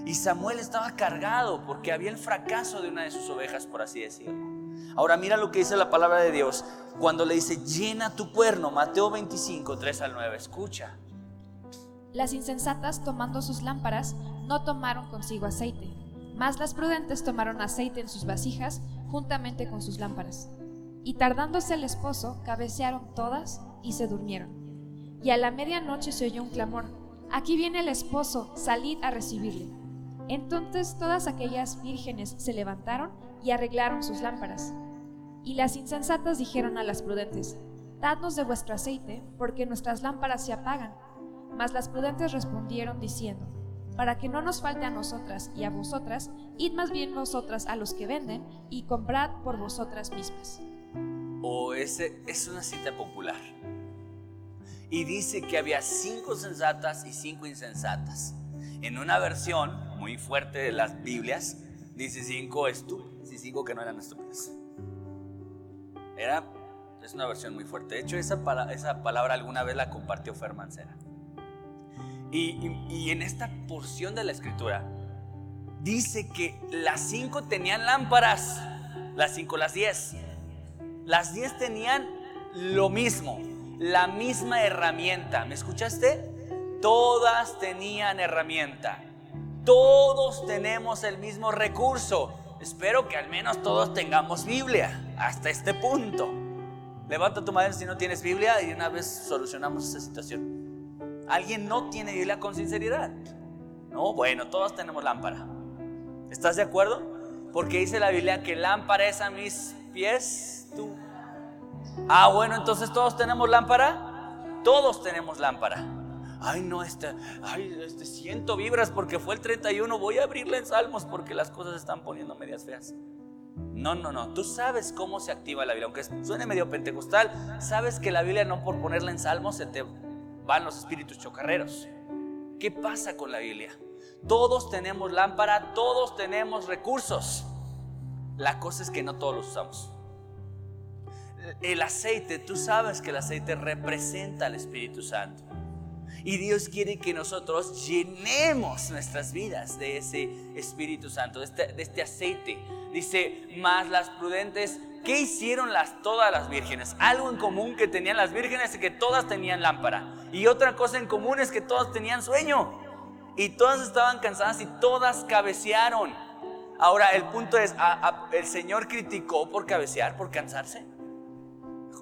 Y Samuel estaba cargado porque había el fracaso de una de sus ovejas, por así decirlo. Ahora mira lo que dice la palabra de Dios cuando le dice, llena tu cuerno, Mateo 25, 3 al 9, escucha. Las insensatas tomando sus lámparas no tomaron consigo aceite, mas las prudentes tomaron aceite en sus vasijas juntamente con sus lámparas. Y tardándose el esposo, cabecearon todas y se durmieron. Y a la medianoche se oyó un clamor, aquí viene el esposo, salid a recibirle. Entonces todas aquellas vírgenes se levantaron y arreglaron sus lámparas. Y las insensatas dijeron a las prudentes, Dadnos de vuestro aceite, porque nuestras lámparas se apagan. Mas las prudentes respondieron diciendo, Para que no nos falte a nosotras y a vosotras, id más bien vosotras a los que venden y comprad por vosotras mismas. O ese es una cita popular. Y dice que había cinco sensatas y cinco insensatas. En una versión muy fuerte de las Biblias, dice cinco estúpidas y cinco que no eran estúpidas. Era, es una versión muy fuerte. De hecho, esa, esa palabra alguna vez la compartió Fer Y, en esta porción de la escritura dice que las cinco tenían lámparas, las cinco, las diez. Las diez tenían lo mismo, la misma herramienta. ¿Me escuchaste? Todas tenían herramienta. Todos tenemos el mismo recurso. Espero que al menos todos tengamos Biblia hasta este punto. Levanta tu mano si no tienes Biblia y una vez solucionamos esa situación. ¿Alguien no tiene Biblia con sinceridad? No, bueno, todos tenemos lámpara. ¿Estás de acuerdo? Porque dice la Biblia que lámpara es a mis pies tú. Ah, bueno, entonces todos tenemos lámpara. Todos tenemos lámpara ay no, este, ay, este siento vibras porque fue el 31, voy a abrirle en Salmos porque las cosas están poniendo medias feas. No, no, no, tú sabes cómo se activa la Biblia, aunque suene medio pentecostal, sabes que la Biblia no por ponerla en Salmos se te van los espíritus chocarreros. ¿Qué pasa con la Biblia? Todos tenemos lámpara, todos tenemos recursos. La cosa es que no todos los usamos. El aceite, tú sabes que el aceite representa al Espíritu Santo. Y Dios quiere que nosotros llenemos nuestras vidas de ese Espíritu Santo, de este, de este aceite. Dice, más las prudentes, ¿qué hicieron las, todas las vírgenes? Algo en común que tenían las vírgenes es que todas tenían lámpara. Y otra cosa en común es que todas tenían sueño. Y todas estaban cansadas y todas cabecearon. Ahora, el punto es, ¿el Señor criticó por cabecear, por cansarse?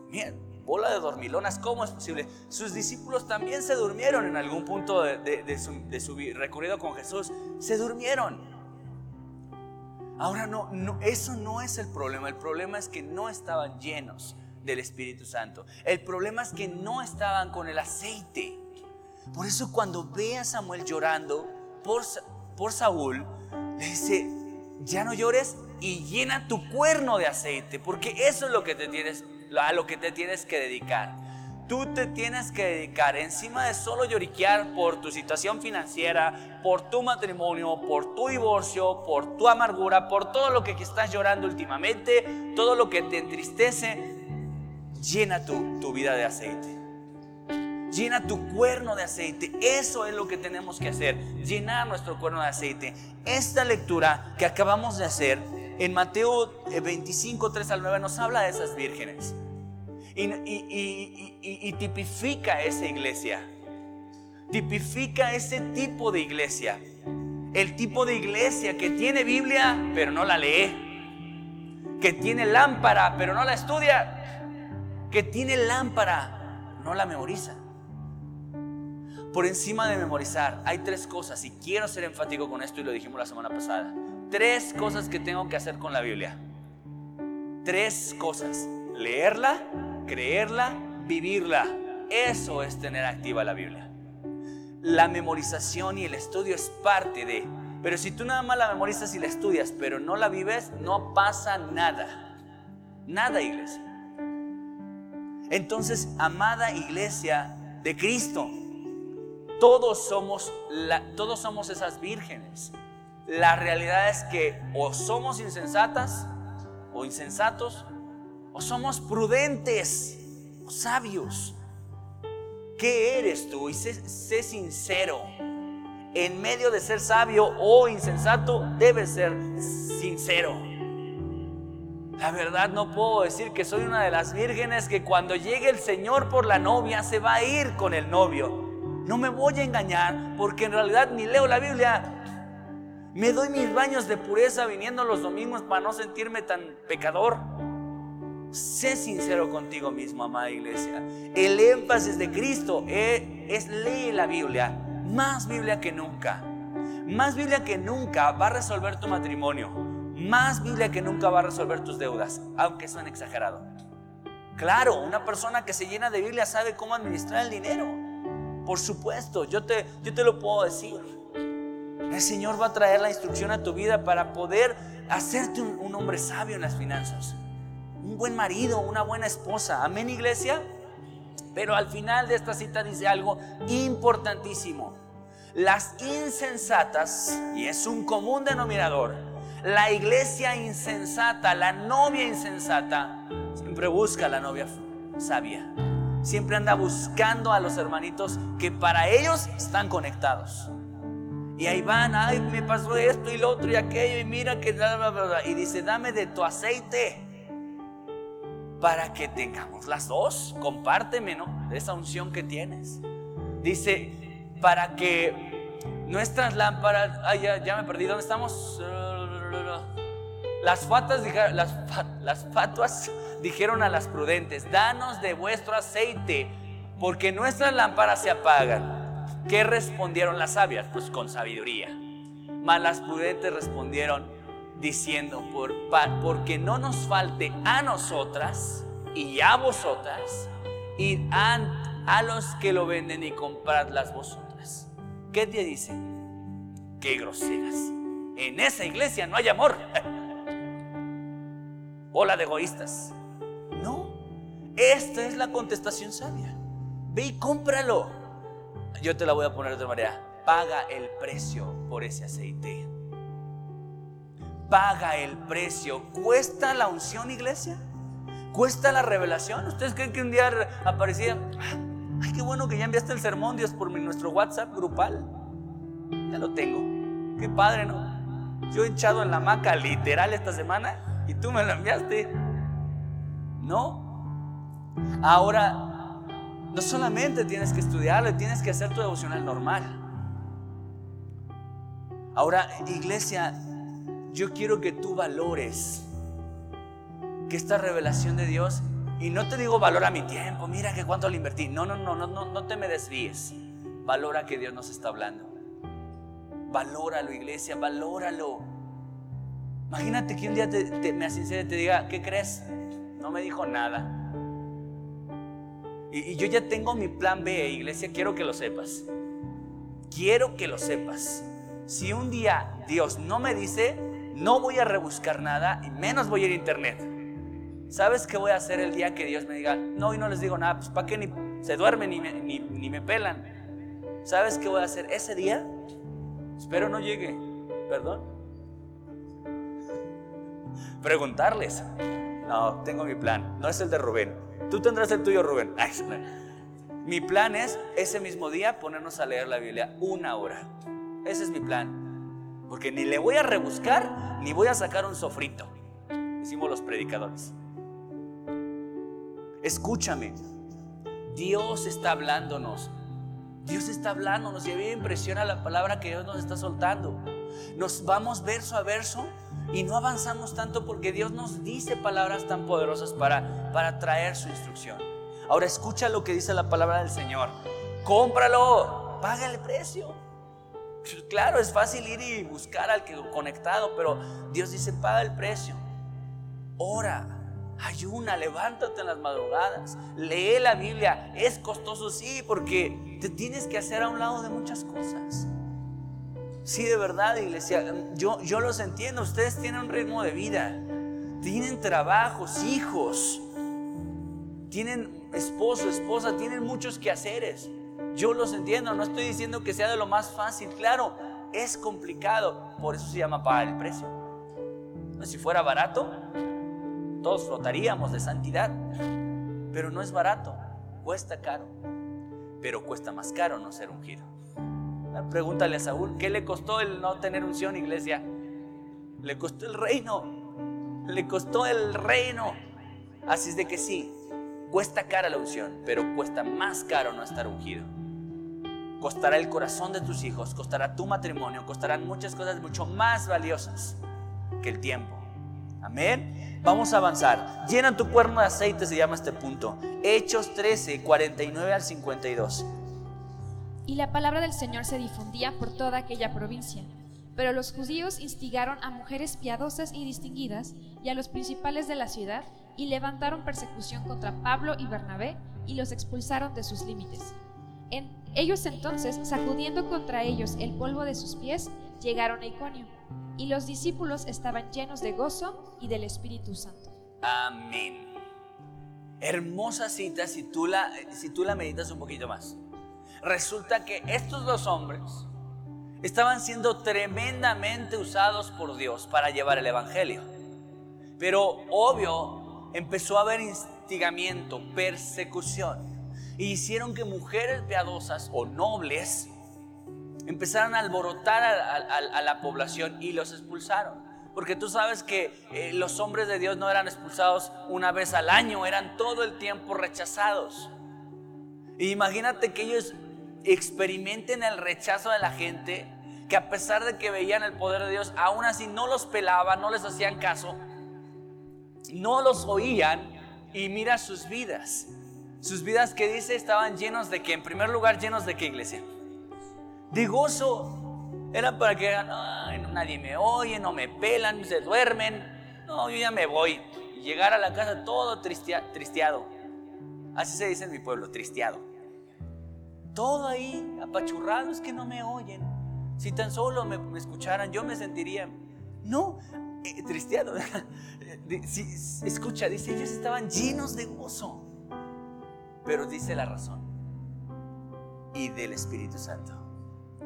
Dijo, bola de dormilonas, ¿cómo es posible? Sus discípulos también se durmieron en algún punto de, su, recorrido con Jesús. Se durmieron. Ahora no, eso no es el problema. El problema es que no estaban llenos del Espíritu Santo. El problema es que no estaban con el aceite. Por eso cuando ve a Samuel llorando por, por Saúl, le dice, ya no llores y llena tu cuerno de aceite, porque eso es lo que te tienes, a lo que te tienes que dedicar. Tú te tienes que dedicar encima de solo lloriquear por tu situación financiera, por tu matrimonio, por tu divorcio, por tu amargura, por todo lo que estás llorando últimamente, todo lo que te entristece, llena tu, tu vida de aceite. Llena tu cuerno de aceite. Eso es lo que tenemos que hacer. Llenar nuestro cuerno de aceite. Esta lectura que acabamos de hacer en Mateo 25, 3 al 9 nos habla de esas vírgenes. Y, tipifica esa iglesia. Tipifica ese tipo de iglesia. El tipo de iglesia que tiene Biblia pero no la lee. Que tiene lámpara pero no la estudia. Que tiene lámpara, no la memoriza por encima de memorizar, hay tres cosas, y quiero ser enfático con esto y lo dijimos la semana pasada. Tres cosas que tengo que hacer con la Biblia. Tres cosas. Leerla, creerla, vivirla. Eso es tener activa la Biblia. La memorización y el estudio es parte de. Pero si tú nada más la memorizas y la estudias, pero no la vives, no pasa nada. Nada, iglesia. Entonces, amada iglesia de Cristo, todos somos, todos somos esas vírgenes. La realidad es que o somos insensatas o insensatos, o somos prudentes o sabios. ¿Qué eres tú? Y sé, sé sincero. En medio de ser sabio o insensato, debes ser sincero. La verdad no puedo decir que soy una de las vírgenes que cuando llegue el Señor por la novia se va a ir con el novio. No me voy a engañar porque en realidad ni leo la Biblia. Me doy mis baños de pureza viniendo los domingos para no sentirme tan pecador. Sé sincero contigo mismo, amada iglesia. El énfasis de Cristo es, es lee la Biblia. Más Biblia que nunca. Más Biblia que nunca va a resolver tu matrimonio. Más Biblia que nunca va a resolver tus deudas, aunque suene exagerado. Claro, una persona que se llena de Biblia sabe cómo administrar el dinero. Por supuesto, yo te, yo te lo puedo decir. El Señor va a traer la instrucción a tu vida para poder hacerte un hombre sabio en las finanzas. Un buen marido, una buena esposa. Amén, iglesia. Pero al final de esta cita dice algo importantísimo. Las insensatas, y es un común denominador, la iglesia insensata, la novia insensata, siempre busca a la novia sabia siempre anda buscando a los hermanitos que para ellos están conectados. Y ahí van, ay, me pasó esto y lo otro y aquello, y mira que Y dice, dame de tu aceite para que tengamos las dos. Compárteme, ¿no? Esa unción que tienes. Dice, para que nuestras lámparas, ay, ya, me perdí, ¿dónde estamos? Las fatas, las, fatuas dijeron a las prudentes, danos de vuestro aceite, porque nuestras lámparas se apagan. ¿Qué respondieron las sabias? Pues con sabiduría. Mas las prudentes respondieron diciendo, por, porque no nos falte a nosotras y a vosotras, y a, a los que lo venden y compradlas vosotras. ¿Qué te dice? Qué groseras. En esa iglesia no hay amor. Hola de egoístas. No, esta es la contestación sabia. Ve y cómpralo. Yo te la voy a poner de otra manera. Paga el precio por ese aceite. Paga el precio. ¿Cuesta la unción, iglesia? ¿Cuesta la revelación? ¿Ustedes creen que un día aparecía? Ay, qué bueno que ya enviaste el sermón, Dios, por nuestro WhatsApp grupal. Ya lo tengo. Qué padre, ¿no? Yo he echado en la maca literal esta semana y tú me lo enviaste. No. Ahora, no solamente tienes que estudiarlo, tienes que hacer tu devocional normal. Ahora, iglesia, yo quiero que tú valores que esta revelación de Dios y no te digo valora mi tiempo, mira que cuánto le invertí. No, no, no, no, no, no te me desvíes. Valora que Dios nos está hablando. Valóralo, iglesia, valóralo. Imagínate que un día te, me sincere y te diga, ¿qué crees? No me dijo nada. Y yo ya tengo mi plan B, iglesia, quiero que lo sepas. Quiero que lo sepas. Si un día Dios no me dice, no voy a rebuscar nada y menos voy a ir a internet. ¿Sabes qué voy a hacer el día que Dios me diga, no, y no les digo nada, pues para qué ni se duermen ni me, ni, me pelan? ¿Sabes qué voy a hacer ese día? Espero no llegue, perdón. Preguntarles. No, tengo mi plan, no es el de Rubén. Tú tendrás el tuyo, Rubén. mi plan es ese mismo día ponernos a leer la Biblia una hora. Ese es mi plan. Porque ni le voy a rebuscar, ni voy a sacar un sofrito. Decimos los predicadores. Escúchame, Dios está hablándonos. Dios está hablándonos y a mí me impresiona la palabra que Dios nos está soltando. Nos vamos verso a verso y no avanzamos tanto porque Dios nos dice palabras tan poderosas para, para traer su instrucción. Ahora escucha lo que dice la palabra del Señor. Cómpralo, paga el precio. Claro, es fácil ir y buscar al que conectado, pero Dios dice, paga el precio. Ora, Ayuna, levántate en las madrugadas, lee la Biblia. Es costoso, sí, porque te tienes que hacer a un lado de muchas cosas. Sí, de verdad, iglesia, yo, yo los entiendo. Ustedes tienen un ritmo de vida, tienen trabajos, hijos, tienen esposo, esposa, tienen muchos quehaceres. Yo los entiendo, no estoy diciendo que sea de lo más fácil, claro, es complicado, por eso se llama pagar el precio. Si fuera barato, todos flotaríamos de santidad, pero no es barato, cuesta caro, pero cuesta más caro no ser ungido. Pregúntale a Saúl, ¿qué le costó el no tener unción, iglesia? Le costó el reino, le costó el reino. Así es de que sí, cuesta cara la unción, pero cuesta más caro no estar ungido. Costará el corazón de tus hijos, costará tu matrimonio, costarán muchas cosas mucho más valiosas que el tiempo. Amén. Vamos a avanzar. Llena tu cuerno de aceite, se llama este punto. Hechos 13, 49 al 52. Y la palabra del Señor se difundía por toda aquella provincia. Pero los judíos instigaron a mujeres piadosas y distinguidas y a los principales de la ciudad y levantaron persecución contra Pablo y Bernabé y los expulsaron de sus límites. En, ellos entonces, sacudiendo contra ellos el polvo de sus pies, llegaron a Iconio y los discípulos estaban llenos de gozo y del Espíritu Santo. Amén. Hermosa cita si tú la, si tú la meditas un poquito más. Resulta que estos dos hombres estaban siendo tremendamente usados por Dios para llevar el Evangelio. Pero obvio, empezó a haber instigamiento, persecución. Y hicieron que mujeres piadosas o nobles empezaron a alborotar a, la población y los expulsaron. Porque tú sabes que eh, los hombres de Dios no eran expulsados una vez al año, eran todo el tiempo rechazados. Y imagínate que ellos experimenten el rechazo de la gente, que a pesar de que veían el poder de Dios, aún así no los pelaban, no les hacían caso, no los oían y mira sus vidas. Sus vidas que dice estaban llenos de que, en primer lugar, llenos de qué iglesia? de gozo. Era para que nadie me oye, no me pelan, se duermen. No, yo ya me voy. llegar a la casa todo tristeado. Así se dice en mi pueblo, tristeado. Todo ahí, apachurrado, es que no me oyen. Si tan solo me, escucharan, yo me sentiría, no, eh, tristeado. escucha, dice, ellos estaban llenos de gozo. Pero dice la razón. Y del Espíritu Santo.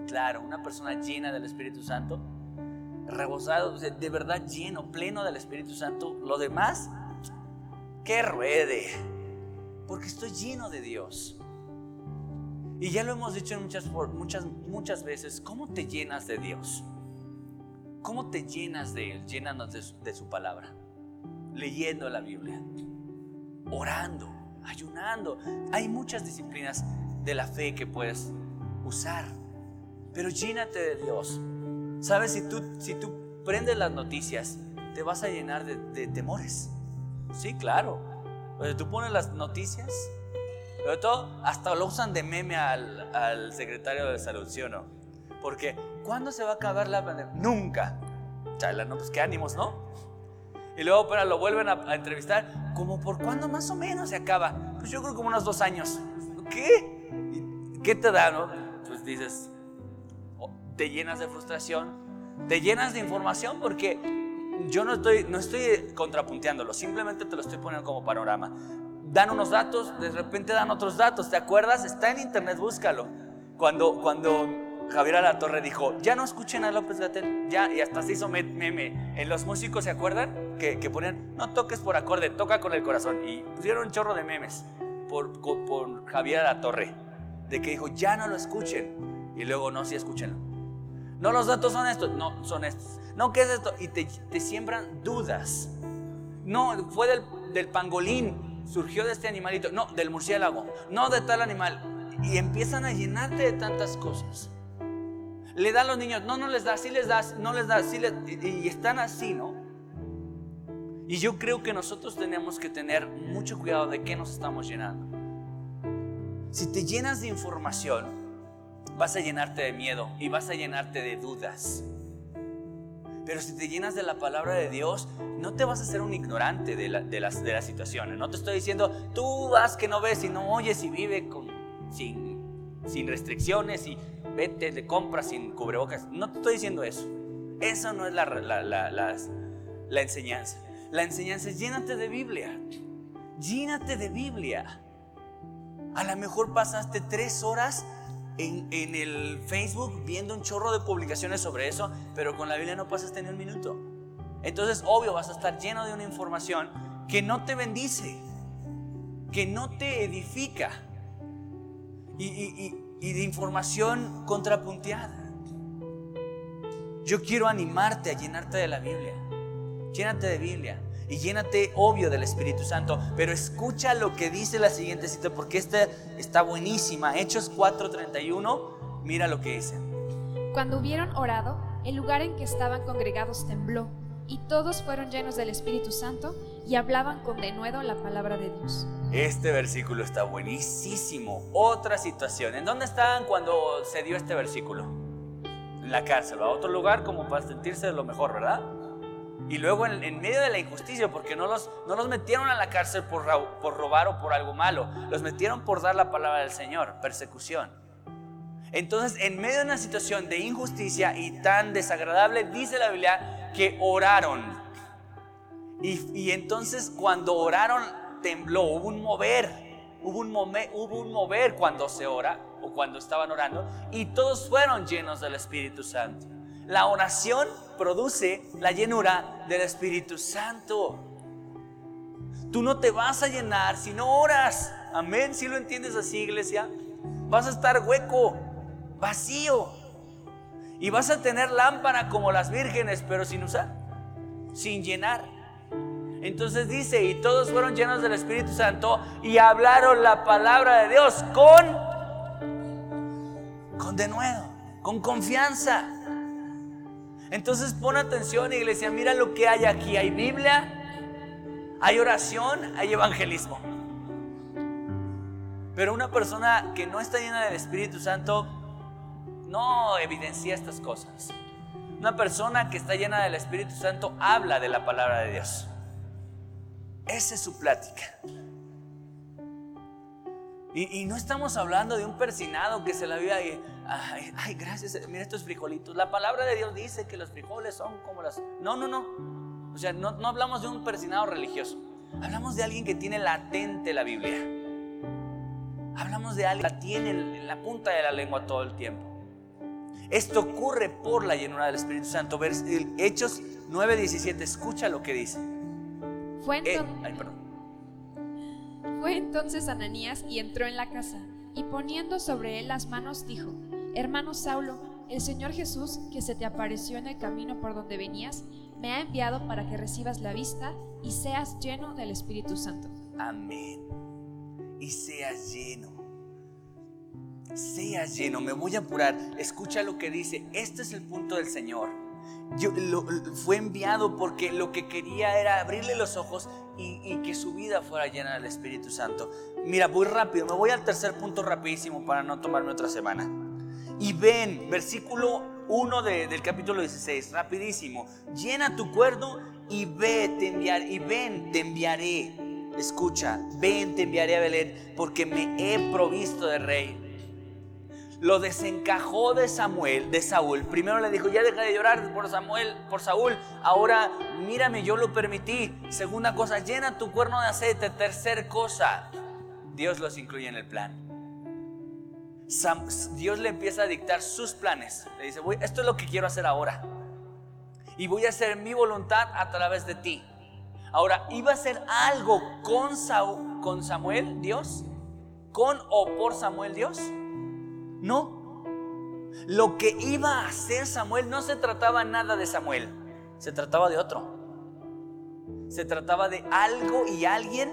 Claro, una persona llena del Espíritu Santo, rebosado, de verdad lleno, pleno del Espíritu Santo. Lo demás, que ruede, porque estoy lleno de Dios. Y ya lo hemos dicho muchas, muchas, muchas veces, ¿cómo te llenas de Dios? ¿Cómo te llenas de Él? Llénanos de de su palabra, leyendo la Biblia, orando, ayunando. Hay muchas disciplinas de la fe que puedes usar, pero llénate de Dios. Sabes, si tú, si tú prendes las noticias, te vas a llenar de, temores. Sí, claro. Pero tú pones las noticias, pero todo, hasta lo usan de meme al, secretario de salud, ¿sí o no? Porque, ¿cuándo se va a acabar la pandemia? Nunca. Chala, no, pues qué ánimos, ¿no? Y luego, pero lo vuelven a, a entrevistar, como por cuándo más o menos se acaba. Pues yo creo como unos dos años. ¿Qué? ¿Qué te da, no? Pues dices, te llenas de frustración, te llenas de información porque yo no estoy, no estoy contrapunteándolo, simplemente te lo estoy poniendo como panorama. Dan unos datos, de repente dan otros datos, ¿te acuerdas? Está en internet, búscalo. Cuando, cuando Javier Alatorre dijo, ya no escuchen a López Gatel, ya, y hasta se hizo meme. En los músicos, ¿se acuerdan? Que, que ponían, no toques por acorde, toca con el corazón. Y pusieron un chorro de memes por, por Javier Alatorre, de que dijo, ya no lo escuchen. Y luego, no, sí, escúchenlo. No, los datos son estos. No, son estos. No, ¿qué es esto? Y te, siembran dudas. No, fue del, del, pangolín. Surgió de este animalito. No, del murciélago. No, de tal animal. Y empiezan a llenarte de tantas cosas. Le dan a los niños. No, no les das. Sí les das. No les das. Sí les, y, están así, ¿no? Y yo creo que nosotros tenemos que tener mucho cuidado de qué nos estamos llenando. Si te llenas de información, vas a llenarte de miedo y vas a llenarte de dudas. Pero si te llenas de la palabra de Dios, no te vas a ser un ignorante de, de, las, de las situaciones. No te estoy diciendo, tú vas que no ves y no oyes y vive con, sin, sin restricciones y vete de compra sin cubrebocas. No te estoy diciendo eso. Eso no es la, la, la, la enseñanza. La enseñanza es llénate de Biblia. Llénate de Biblia. A lo mejor pasaste tres horas en, el Facebook viendo un chorro de publicaciones sobre eso, pero con la Biblia no pasaste ni un minuto. Entonces, obvio, vas a estar lleno de una información que no te bendice, que no te edifica y, y de información contrapunteada. Yo quiero animarte a llenarte de la Biblia. Llénate de Biblia y llénate, obvio, del Espíritu Santo. Pero escucha lo que dice la siguiente cita, porque esta está buenísima. Hechos 4:31, mira lo que dice. Cuando hubieron orado, el lugar en que estaban congregados tembló, y todos fueron llenos del Espíritu Santo y hablaban con denuedo la palabra de Dios. Este versículo está buenísimo. Otra situación. ¿En dónde estaban cuando se dio este versículo? En la cárcel, a otro lugar como para sentirse lo mejor, ¿verdad? Y luego en, medio de la injusticia, porque no los, no los metieron a la cárcel por, por robar o por algo malo, los metieron por dar la palabra del Señor, persecución. Entonces, en medio de una situación de injusticia y tan desagradable, dice la Biblia que oraron. Y, entonces cuando oraron, tembló, hubo un mover, hubo un, mover cuando se ora o cuando estaban orando, y todos fueron llenos del Espíritu Santo. La oración produce la llenura del Espíritu Santo. Tú no te vas a llenar si no oras. Amén. Si lo entiendes así, iglesia, vas a estar hueco, vacío. Y vas a tener lámpara como las vírgenes, pero sin usar, sin llenar. Entonces dice, y todos fueron llenos del Espíritu Santo y hablaron la palabra de Dios con, con denuedo, con confianza. Entonces pon atención, iglesia, mira lo que hay aquí. Hay Biblia, hay oración, hay evangelismo. Pero una persona que no está llena del Espíritu Santo no evidencia estas cosas. Una persona que está llena del Espíritu Santo habla de la palabra de Dios. Esa es su plática. Y, no estamos hablando de un persinado que se la y, ay, ay, gracias, mira estos frijolitos. La palabra de Dios dice que los frijoles son como las... No, no, no. O sea, no, no hablamos de un persinado religioso. Hablamos de alguien que tiene latente la Biblia. Hablamos de alguien que la tiene en la punta de la lengua todo el tiempo. Esto ocurre por la llenura del Espíritu Santo. Hechos 9:17, escucha lo que dice. Fue, eh, Fue entonces Ananías y entró en la casa, y poniendo sobre él las manos dijo, Hermano Saulo, el Señor Jesús, que se te apareció en el camino por donde venías, me ha enviado para que recibas la vista y seas lleno del Espíritu Santo. Amén. Y seas lleno seas lleno, me voy a apurar. Escucha lo que dice, este es el punto del Señor. Yo, fue enviado porque lo que quería era abrirle los ojos y, que su vida fuera llena del Espíritu Santo. Mira, voy rápido, me voy al tercer punto rapidísimo para no tomarme otra semana. Y ven, versículo 1 del capítulo 16, rapidísimo. Llena tu cuerdo y ve, te enviaré, y ven, te enviaré. Escucha, ven, te enviaré a Belén, porque me he provisto de rey lo desencajó de Samuel, de Saúl. Primero le dijo, ya deja de llorar por Samuel, por Saúl. Ahora, mírame, yo lo permití. Segunda cosa, llena tu cuerno de aceite. Tercer cosa, Dios los incluye en el plan. Dios le empieza a dictar sus planes. Le dice, esto es lo que quiero hacer ahora. Y voy a hacer mi voluntad a través de ti. Ahora, ¿iba a hacer algo con, Saúl, con Samuel, Dios? ¿Con o por Samuel, Dios? No. Lo que iba a hacer Samuel no se trataba nada de Samuel, se trataba de otro. Se trataba de algo y alguien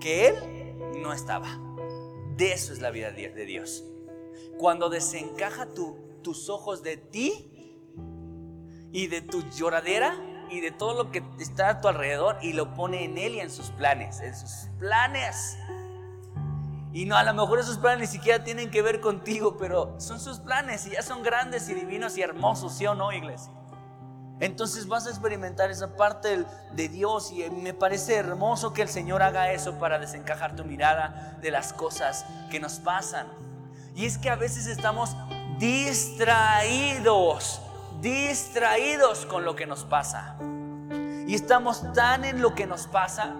que él no estaba. De eso es la vida de Dios. Cuando desencaja tus ojos de ti y de tu lloradera y de todo lo que está a tu alrededor y lo pone en él y en sus planes, en sus planes. Y no, a lo mejor esos planes ni siquiera tienen que ver contigo, pero son sus planes y ya son grandes y divinos y hermosos, ¿sí o no, iglesia? Entonces vas a experimentar esa parte de Dios y me parece hermoso que el Señor haga eso para desencajar tu mirada de las cosas que nos pasan. Y es que a veces estamos distraídos, distraídos con lo que nos pasa. Y estamos tan en lo que nos pasa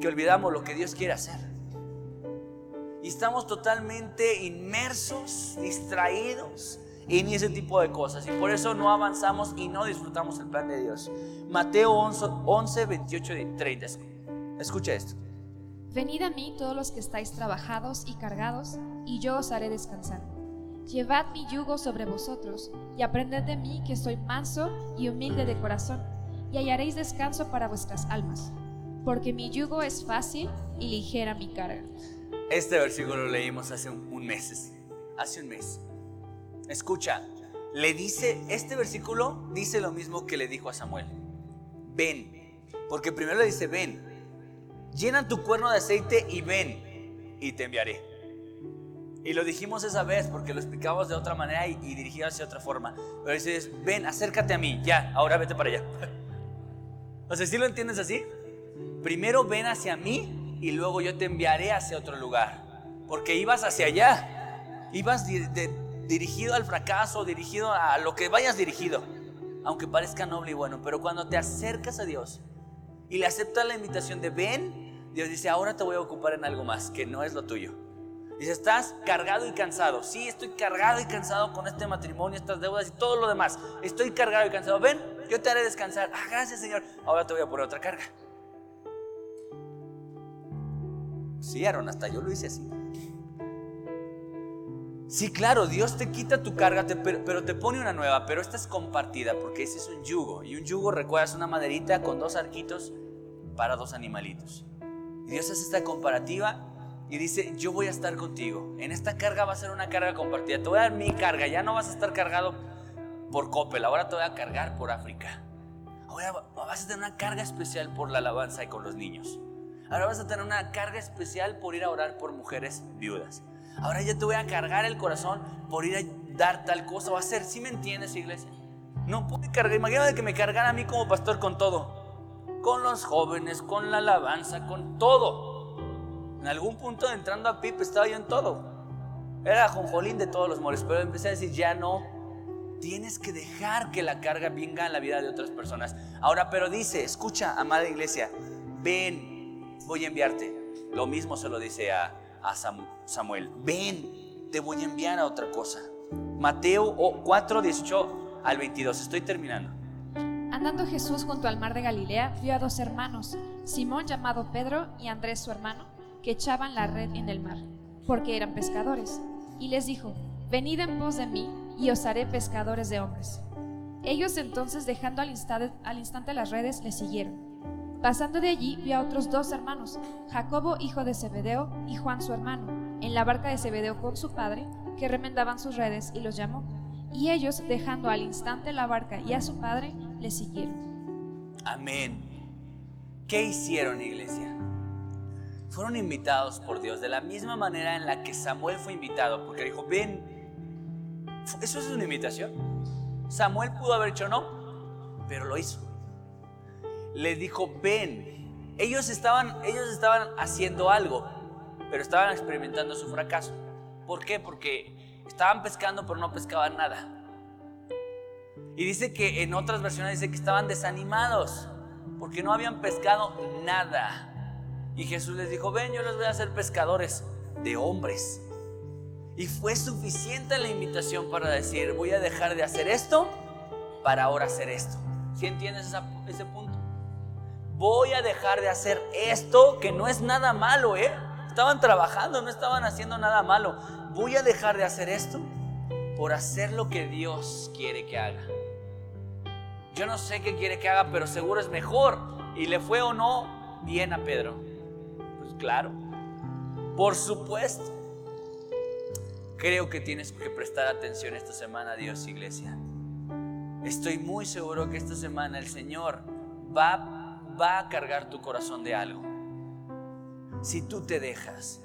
que olvidamos lo que Dios quiere hacer. Y estamos totalmente inmersos, distraídos en ese tipo de cosas. Y por eso no avanzamos y no disfrutamos el plan de Dios. Mateo 11, 11 28 y 30. Escucha esto. Venid a mí todos los que estáis trabajados y cargados, y yo os haré descansar. Llevad mi yugo sobre vosotros, y aprended de mí que soy manso y humilde de corazón, y hallaréis descanso para vuestras almas, porque mi yugo es fácil y ligera mi carga. Este versículo lo leímos hace un, mes, hace un mes. Escucha, le dice, este versículo dice lo mismo que le dijo a Samuel. Ven, porque primero le dice, ven, llena tu cuerno de aceite y ven, y te enviaré. Y lo dijimos esa vez porque lo explicamos de otra manera y, y dirigido otra forma. Pero dices, ven, acércate a mí, ya, ahora vete para allá. O sea, ¿sí lo entiendes así? Primero ven hacia mí y luego yo te enviaré hacia otro lugar. Porque ibas hacia allá, ibas dirigido al fracaso, dirigido a lo que vayas dirigido, aunque parezca noble y bueno, pero cuando te acercas a Dios y le aceptas la invitación de ven, Dios dice, ahora te voy a ocupar en algo más, que no es lo tuyo. Dice, estás cargado y cansado. Sí, estoy cargado y cansado con este matrimonio, estas deudas y todo lo demás. Estoy cargado y cansado. Ven, yo te haré descansar. Ah, gracias Señor. Ahora te voy a poner otra carga. Sí, Aaron, hasta yo lo hice así. Sí, claro, Dios te quita tu carga, pero, te pone una nueva, pero esta es compartida, porque ese es un yugo. Y un yugo, recuerdas, una maderita con dos arquitos para dos animalitos. Y Dios hace esta comparativa y dice, yo voy a estar contigo. En esta carga va a ser una carga compartida. Te voy a dar mi carga, ya no vas a estar cargado por Coppel, ahora te voy a cargar por África. Ahora vas a tener una carga especial por la alabanza y con los niños. Ahora vas a tener una carga especial por ir a orar por mujeres viudas. Ahora ya te voy a cargar el corazón por ir a dar tal cosa o hacer. ¿Sí me entiendes, iglesia? No pude cargar. Imagínate que me cargara a mí como pastor con todo. Con los jóvenes, con la alabanza, con todo. En algún punto entrando a PIP estaba yo en todo. Era jonjolín de todos los moles. Pero empecé a decir, ya no. Tienes que dejar que la carga venga en la vida de otras personas. Ahora, pero dice, escucha, amada iglesia, ven, voy a enviarte. Lo mismo se lo dice a, Samuel. Ven, te voy a enviar a otra cosa. Mateo 4, 18 al 22. Estoy terminando. Andando Jesús junto al mar de Galilea, vio a dos hermanos, Simón llamado Pedro y Andrés su hermano, que echaban la red en el mar, porque eran pescadores. Y les dijo, Venid en pos de mí, y os haré pescadores de hombres. Ellos entonces, dejando al instante, al instante las redes, le siguieron. Pasando de allí, vio a otros dos hermanos, Jacobo hijo de Zebedeo y Juan su hermano, en la barca de Zebedeo con su padre, que remendaban sus redes, y los llamó. Y ellos, dejando al instante la barca y a su padre, le siguieron. Amén. ¿Qué hicieron, iglesia? Fueron invitados por Dios de la misma manera en la que Samuel fue invitado, porque dijo, ven, eso es una invitación. Samuel pudo haber hecho no, pero lo hizo. Les dijo, ven. Ellos estaban, ellos estaban haciendo algo, pero estaban experimentando su fracaso. ¿Por qué? Porque estaban pescando, pero no pescaban nada. Y dice que en otras versiones dice que estaban desanimados, porque no habían pescado nada. Y Jesús les dijo, ven, yo les voy a hacer pescadores de hombres. Y fue suficiente la invitación para decir, voy a dejar de hacer esto para ahora hacer esto. ¿Sí entiendes ese punto? Voy a dejar de hacer esto que no es nada malo, ¿eh? Estaban trabajando, no estaban haciendo nada malo. Voy a dejar de hacer esto por hacer lo que Dios quiere que haga. Yo no sé qué quiere que haga, pero seguro es mejor. Y le fue o no bien a Pedro. Pues claro, por supuesto. Creo que tienes que prestar atención esta semana a Dios, iglesia. Estoy muy seguro que esta semana el Señor va, va a cargar tu corazón de algo. Si tú te dejas,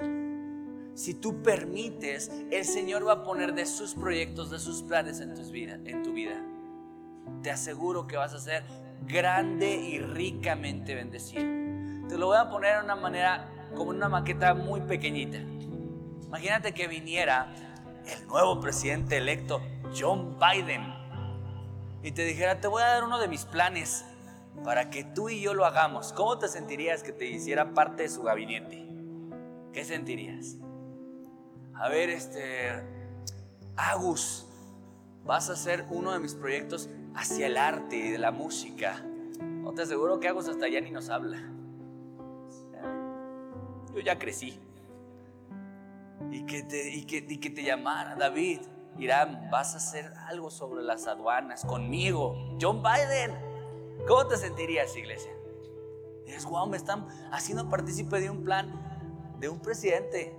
si tú permites, el Señor va a poner de sus proyectos, de sus planes en, tus vida, en tu vida. Te aseguro que vas a ser grande y ricamente bendecido. Te lo voy a poner de una manera como una maqueta muy pequeñita. Imagínate que viniera el nuevo presidente electo, John Biden, y te dijera, te voy a dar uno de mis planes para que tú y yo lo hagamos. ¿Cómo te sentirías que te hiciera parte de su gabinete? ¿Qué sentirías? A ver, este, Agus, vas a hacer uno de mis proyectos hacia el arte y la música. No te aseguro que Agus hasta allá ni nos habla. Yo ya crecí y que te, y que, y que te llamara David, Irán, vas a hacer algo sobre las aduanas conmigo, John Biden. ¿Cómo te sentirías, iglesia? Dices, wow, me están haciendo partícipe de un plan de un presidente.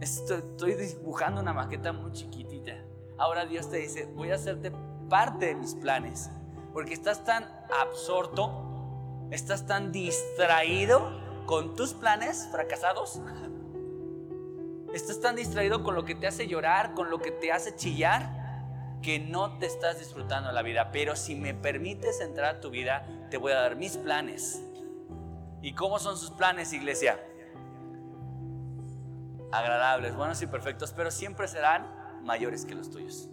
Estoy, estoy dibujando una maqueta muy chiquitita. Ahora Dios te dice, voy a hacerte parte de mis planes. Porque estás tan absorto, estás tan distraído con tus planes fracasados Estás tan distraído con lo que te hace llorar, con lo que te hace chillar, que no te estás disfrutando la vida. Pero si me permites entrar a tu vida, te voy a dar mis planes. ¿Y cómo son sus planes, iglesia? Agradables, buenos y perfectos, pero siempre serán mayores que los tuyos.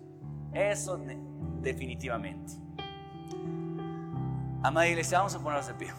Eso definitivamente. Amada iglesia, vamos a ponernos de pie.